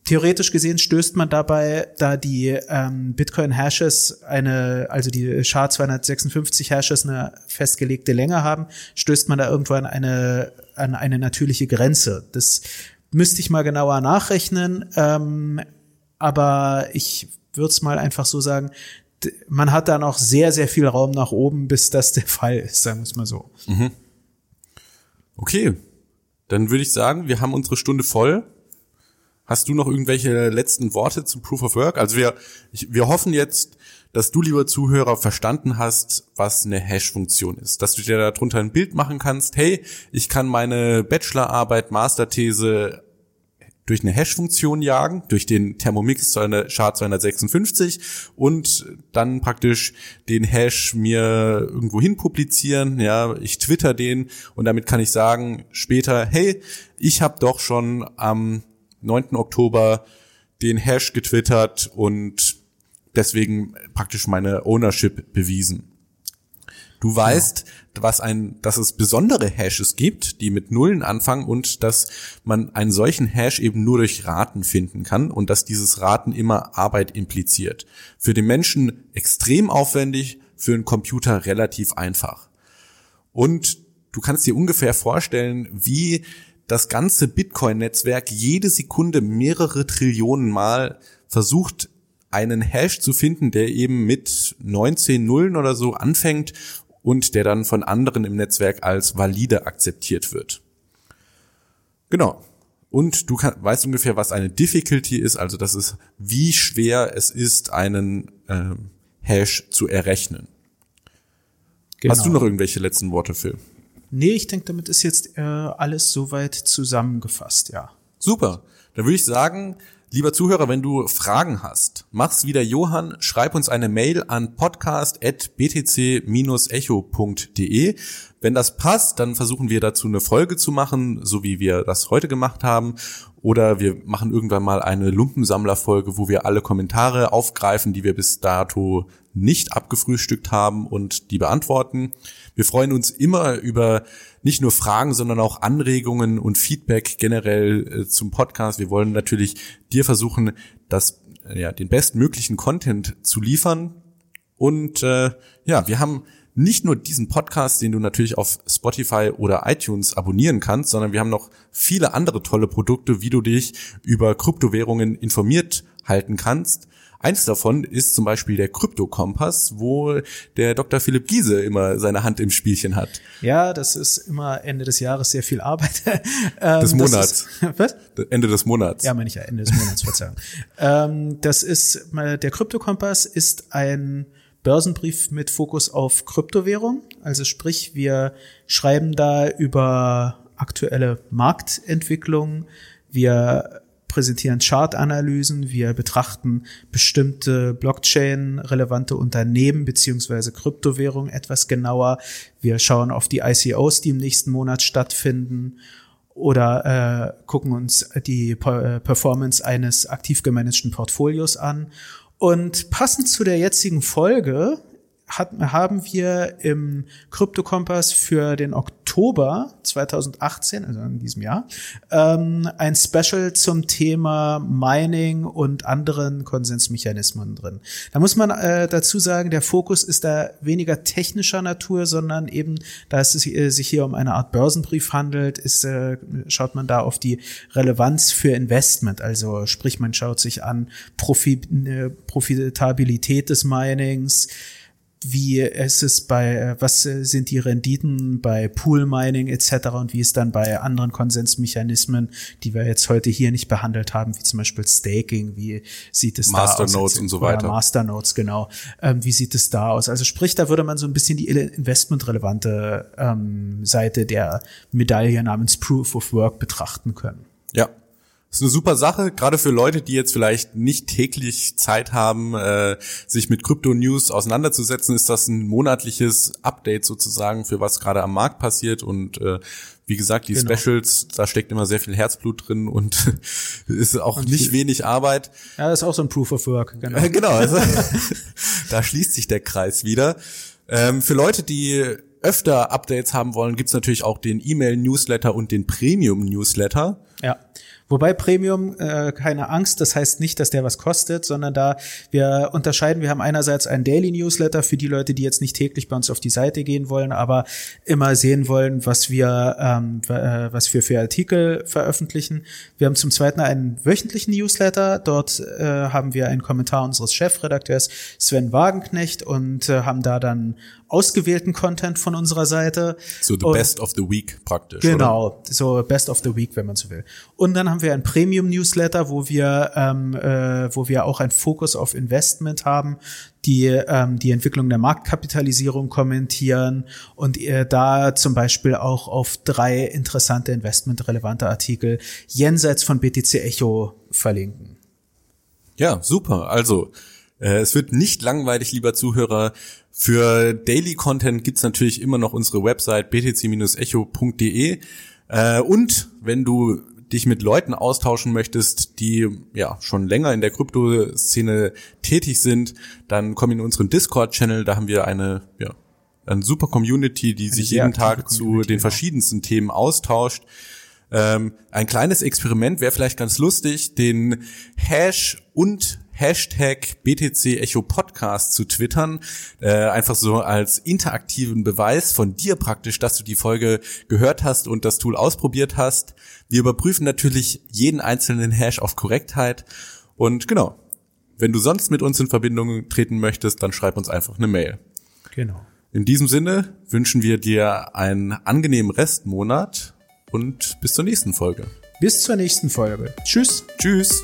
theoretisch gesehen stößt man dabei, da die ähm, Bitcoin-Hashes eine, also die SHA-256 Hashes eine festgelegte Länge haben, stößt man da irgendwo an eine, an eine natürliche Grenze. Das müsste ich mal genauer nachrechnen, ähm, aber ich würde es mal einfach so sagen, man hat da noch sehr, sehr viel Raum nach oben, bis das der Fall ist, sagen wir es mal so. Mhm.
Okay, dann würde ich sagen, wir haben unsere Stunde voll. Hast du noch irgendwelche letzten Worte zum Proof of Work? Also wir, ich, wir hoffen jetzt, dass du, lieber Zuhörer, verstanden hast, was eine Hash-Funktion ist. Dass du dir darunter ein Bild machen kannst, hey, ich kann meine Bachelorarbeit, Masterthese durch eine Hash-Funktion jagen, durch den Thermomix SHA-256 und dann praktisch den Hash mir irgendwo hin publizieren. Ja, ich twitter den und damit kann ich sagen später, hey, ich habe doch schon am 9. Oktober den Hash getwittert und deswegen praktisch meine Ownership bewiesen. Du weißt, ja. was ein, dass es besondere Hashes gibt, die mit Nullen anfangen und dass man einen solchen Hash eben nur durch Raten finden kann und dass dieses Raten immer Arbeit impliziert. Für den Menschen extrem aufwendig, für einen Computer relativ einfach. Und du kannst dir ungefähr vorstellen, wie das ganze Bitcoin-Netzwerk jede Sekunde mehrere Trillionen Mal versucht, einen Hash zu finden, der eben mit 19 Nullen oder so anfängt und der dann von anderen im Netzwerk als valide akzeptiert wird. Genau. Und du kann, weißt ungefähr, was eine Difficulty ist, also das ist, wie schwer es ist, einen äh, Hash zu errechnen. Genau. Hast du noch irgendwelche letzten Worte, Phil?
Nee, ich denke, damit ist jetzt äh, alles soweit zusammengefasst, ja.
Super. Dann würde ich sagen, lieber Zuhörer, wenn du Fragen hast, mach's wieder Johann, schreib uns eine Mail an podcast.btc-echo.de. Wenn das passt, dann versuchen wir dazu eine Folge zu machen, so wie wir das heute gemacht haben. Oder wir machen irgendwann mal eine Lumpensammlerfolge, wo wir alle Kommentare aufgreifen, die wir bis dato nicht abgefrühstückt haben und die beantworten. Wir freuen uns immer über nicht nur Fragen, sondern auch Anregungen und Feedback generell äh, zum Podcast. Wir wollen natürlich dir versuchen, das, äh, ja, den bestmöglichen Content zu liefern. Und äh, ja, wir haben nicht nur diesen Podcast, den du natürlich auf Spotify oder iTunes abonnieren kannst, sondern wir haben noch viele andere tolle Produkte, wie du dich über Kryptowährungen informiert halten kannst. Eins davon ist zum Beispiel der Krypto-Kompass, wo der Dr. Philipp Giese immer seine Hand im Spielchen hat.
Ja, das ist immer Ende des Jahres sehr viel Arbeit. ähm,
des Monats. Ist, was? Ende des Monats.
Ja, meine ich ja, Ende des Monats, Verzeihung. ähm, das ist, der Krypto-Kompass ist ein Börsenbrief mit Fokus auf Kryptowährung. Also sprich, wir schreiben da über aktuelle Marktentwicklung. Wir präsentieren Chartanalysen, wir betrachten bestimmte Blockchain-relevante Unternehmen beziehungsweise Kryptowährungen etwas genauer. Wir schauen auf die ICOs, die im nächsten Monat stattfinden oder äh, gucken uns die äh, Performance eines aktiv gemanagten Portfolios an. Und passend zu der jetzigen Folge hat, haben wir im Krypto-Kompass für den Oktober 2018, also in diesem Jahr, ähm, ein Special zum Thema Mining und anderen Konsensmechanismen drin. Da muss man äh, dazu sagen, der Fokus ist da weniger technischer Natur, sondern eben, da es äh, sich hier um eine Art Börsenbrief handelt, ist, äh, schaut man da auf die Relevanz für Investment. Also sprich, man schaut sich an Profi, äh, Profitabilität des Minings, wie ist es bei, äh, was sind die Renditen bei Pool Mining etc. und wie ist dann bei anderen Konsensmechanismen, die wir jetzt heute hier nicht behandelt haben, wie zum Beispiel Staking, wie sieht es
Master
da aus?
Nodes und so weiter.
Masternodes, genau. Ähm, wie sieht es da aus? Also sprich, da würde man so ein bisschen die investmentrelevante ähm, Seite der Medaille namens Proof of Work betrachten können.
Ja, ist eine super Sache, gerade für Leute, die jetzt vielleicht nicht täglich Zeit haben, äh, sich mit Krypto-News auseinanderzusetzen, ist das ein monatliches Update sozusagen für was gerade am Markt passiert und äh, wie gesagt, die genau. Specials, da steckt immer sehr viel Herzblut drin und ist auch und nicht wenig Arbeit.
Ja, das ist auch so ein Proof of Work.
Genau, äh, genau also, da schließt sich der Kreis wieder. Ähm, für Leute, die öfter Updates haben wollen, gibt's natürlich auch den E-Mail-Newsletter und den Premium-Newsletter.
Ja. Wobei Premium, äh, keine Angst, das heißt nicht, dass der was kostet, sondern da wir unterscheiden, wir haben einerseits einen Daily Newsletter für die Leute, die jetzt nicht täglich bei uns auf die Seite gehen wollen, aber immer sehen wollen, was wir, ähm, äh, was wir für Artikel veröffentlichen. Wir haben zum zweiten einen wöchentlichen Newsletter. Dort äh, haben wir einen Kommentar unseres Chefredakteurs Sven Wagenknecht und äh, haben da dann ausgewählten Content von unserer Seite.
So the
und,
best of the week praktisch.
Genau, oder? so best of the week, wenn man so will. Und dann haben wir ein Premium Newsletter, wo wir, ähm, äh, wo wir auch einen Fokus auf Investment haben, die ähm, die Entwicklung der Marktkapitalisierung kommentieren und äh, da zum Beispiel auch auf drei interessante investmentrelevante Artikel jenseits von BTC Echo verlinken.
Ja, super. Also äh, es wird nicht langweilig, lieber Zuhörer. Für Daily Content gibt's natürlich immer noch unsere Website btc-echo.de. Äh, und wenn du dich mit Leuten austauschen möchtest, die ja schon länger in der Kryptoszene tätig sind, dann komm in unseren Discord-Channel. Da haben wir eine ja, eine super Community, die eine sich jeden Tag zu den verschiedensten Themen austauscht. Ähm, ein kleines Experiment wäre vielleicht ganz lustig, den Hash und Hashtag BTC Echo Podcast zu twittern. Äh, einfach so als interaktiven Beweis von dir praktisch, dass du die Folge gehört hast und das Tool ausprobiert hast. Wir überprüfen natürlich jeden einzelnen Hash auf Korrektheit. Und genau, wenn du sonst mit uns in Verbindung treten möchtest, dann schreib uns einfach eine Mail.
Genau.
In diesem Sinne wünschen wir dir einen angenehmen Restmonat und bis zur nächsten Folge.
Bis zur nächsten Folge. Tschüss.
Tschüss.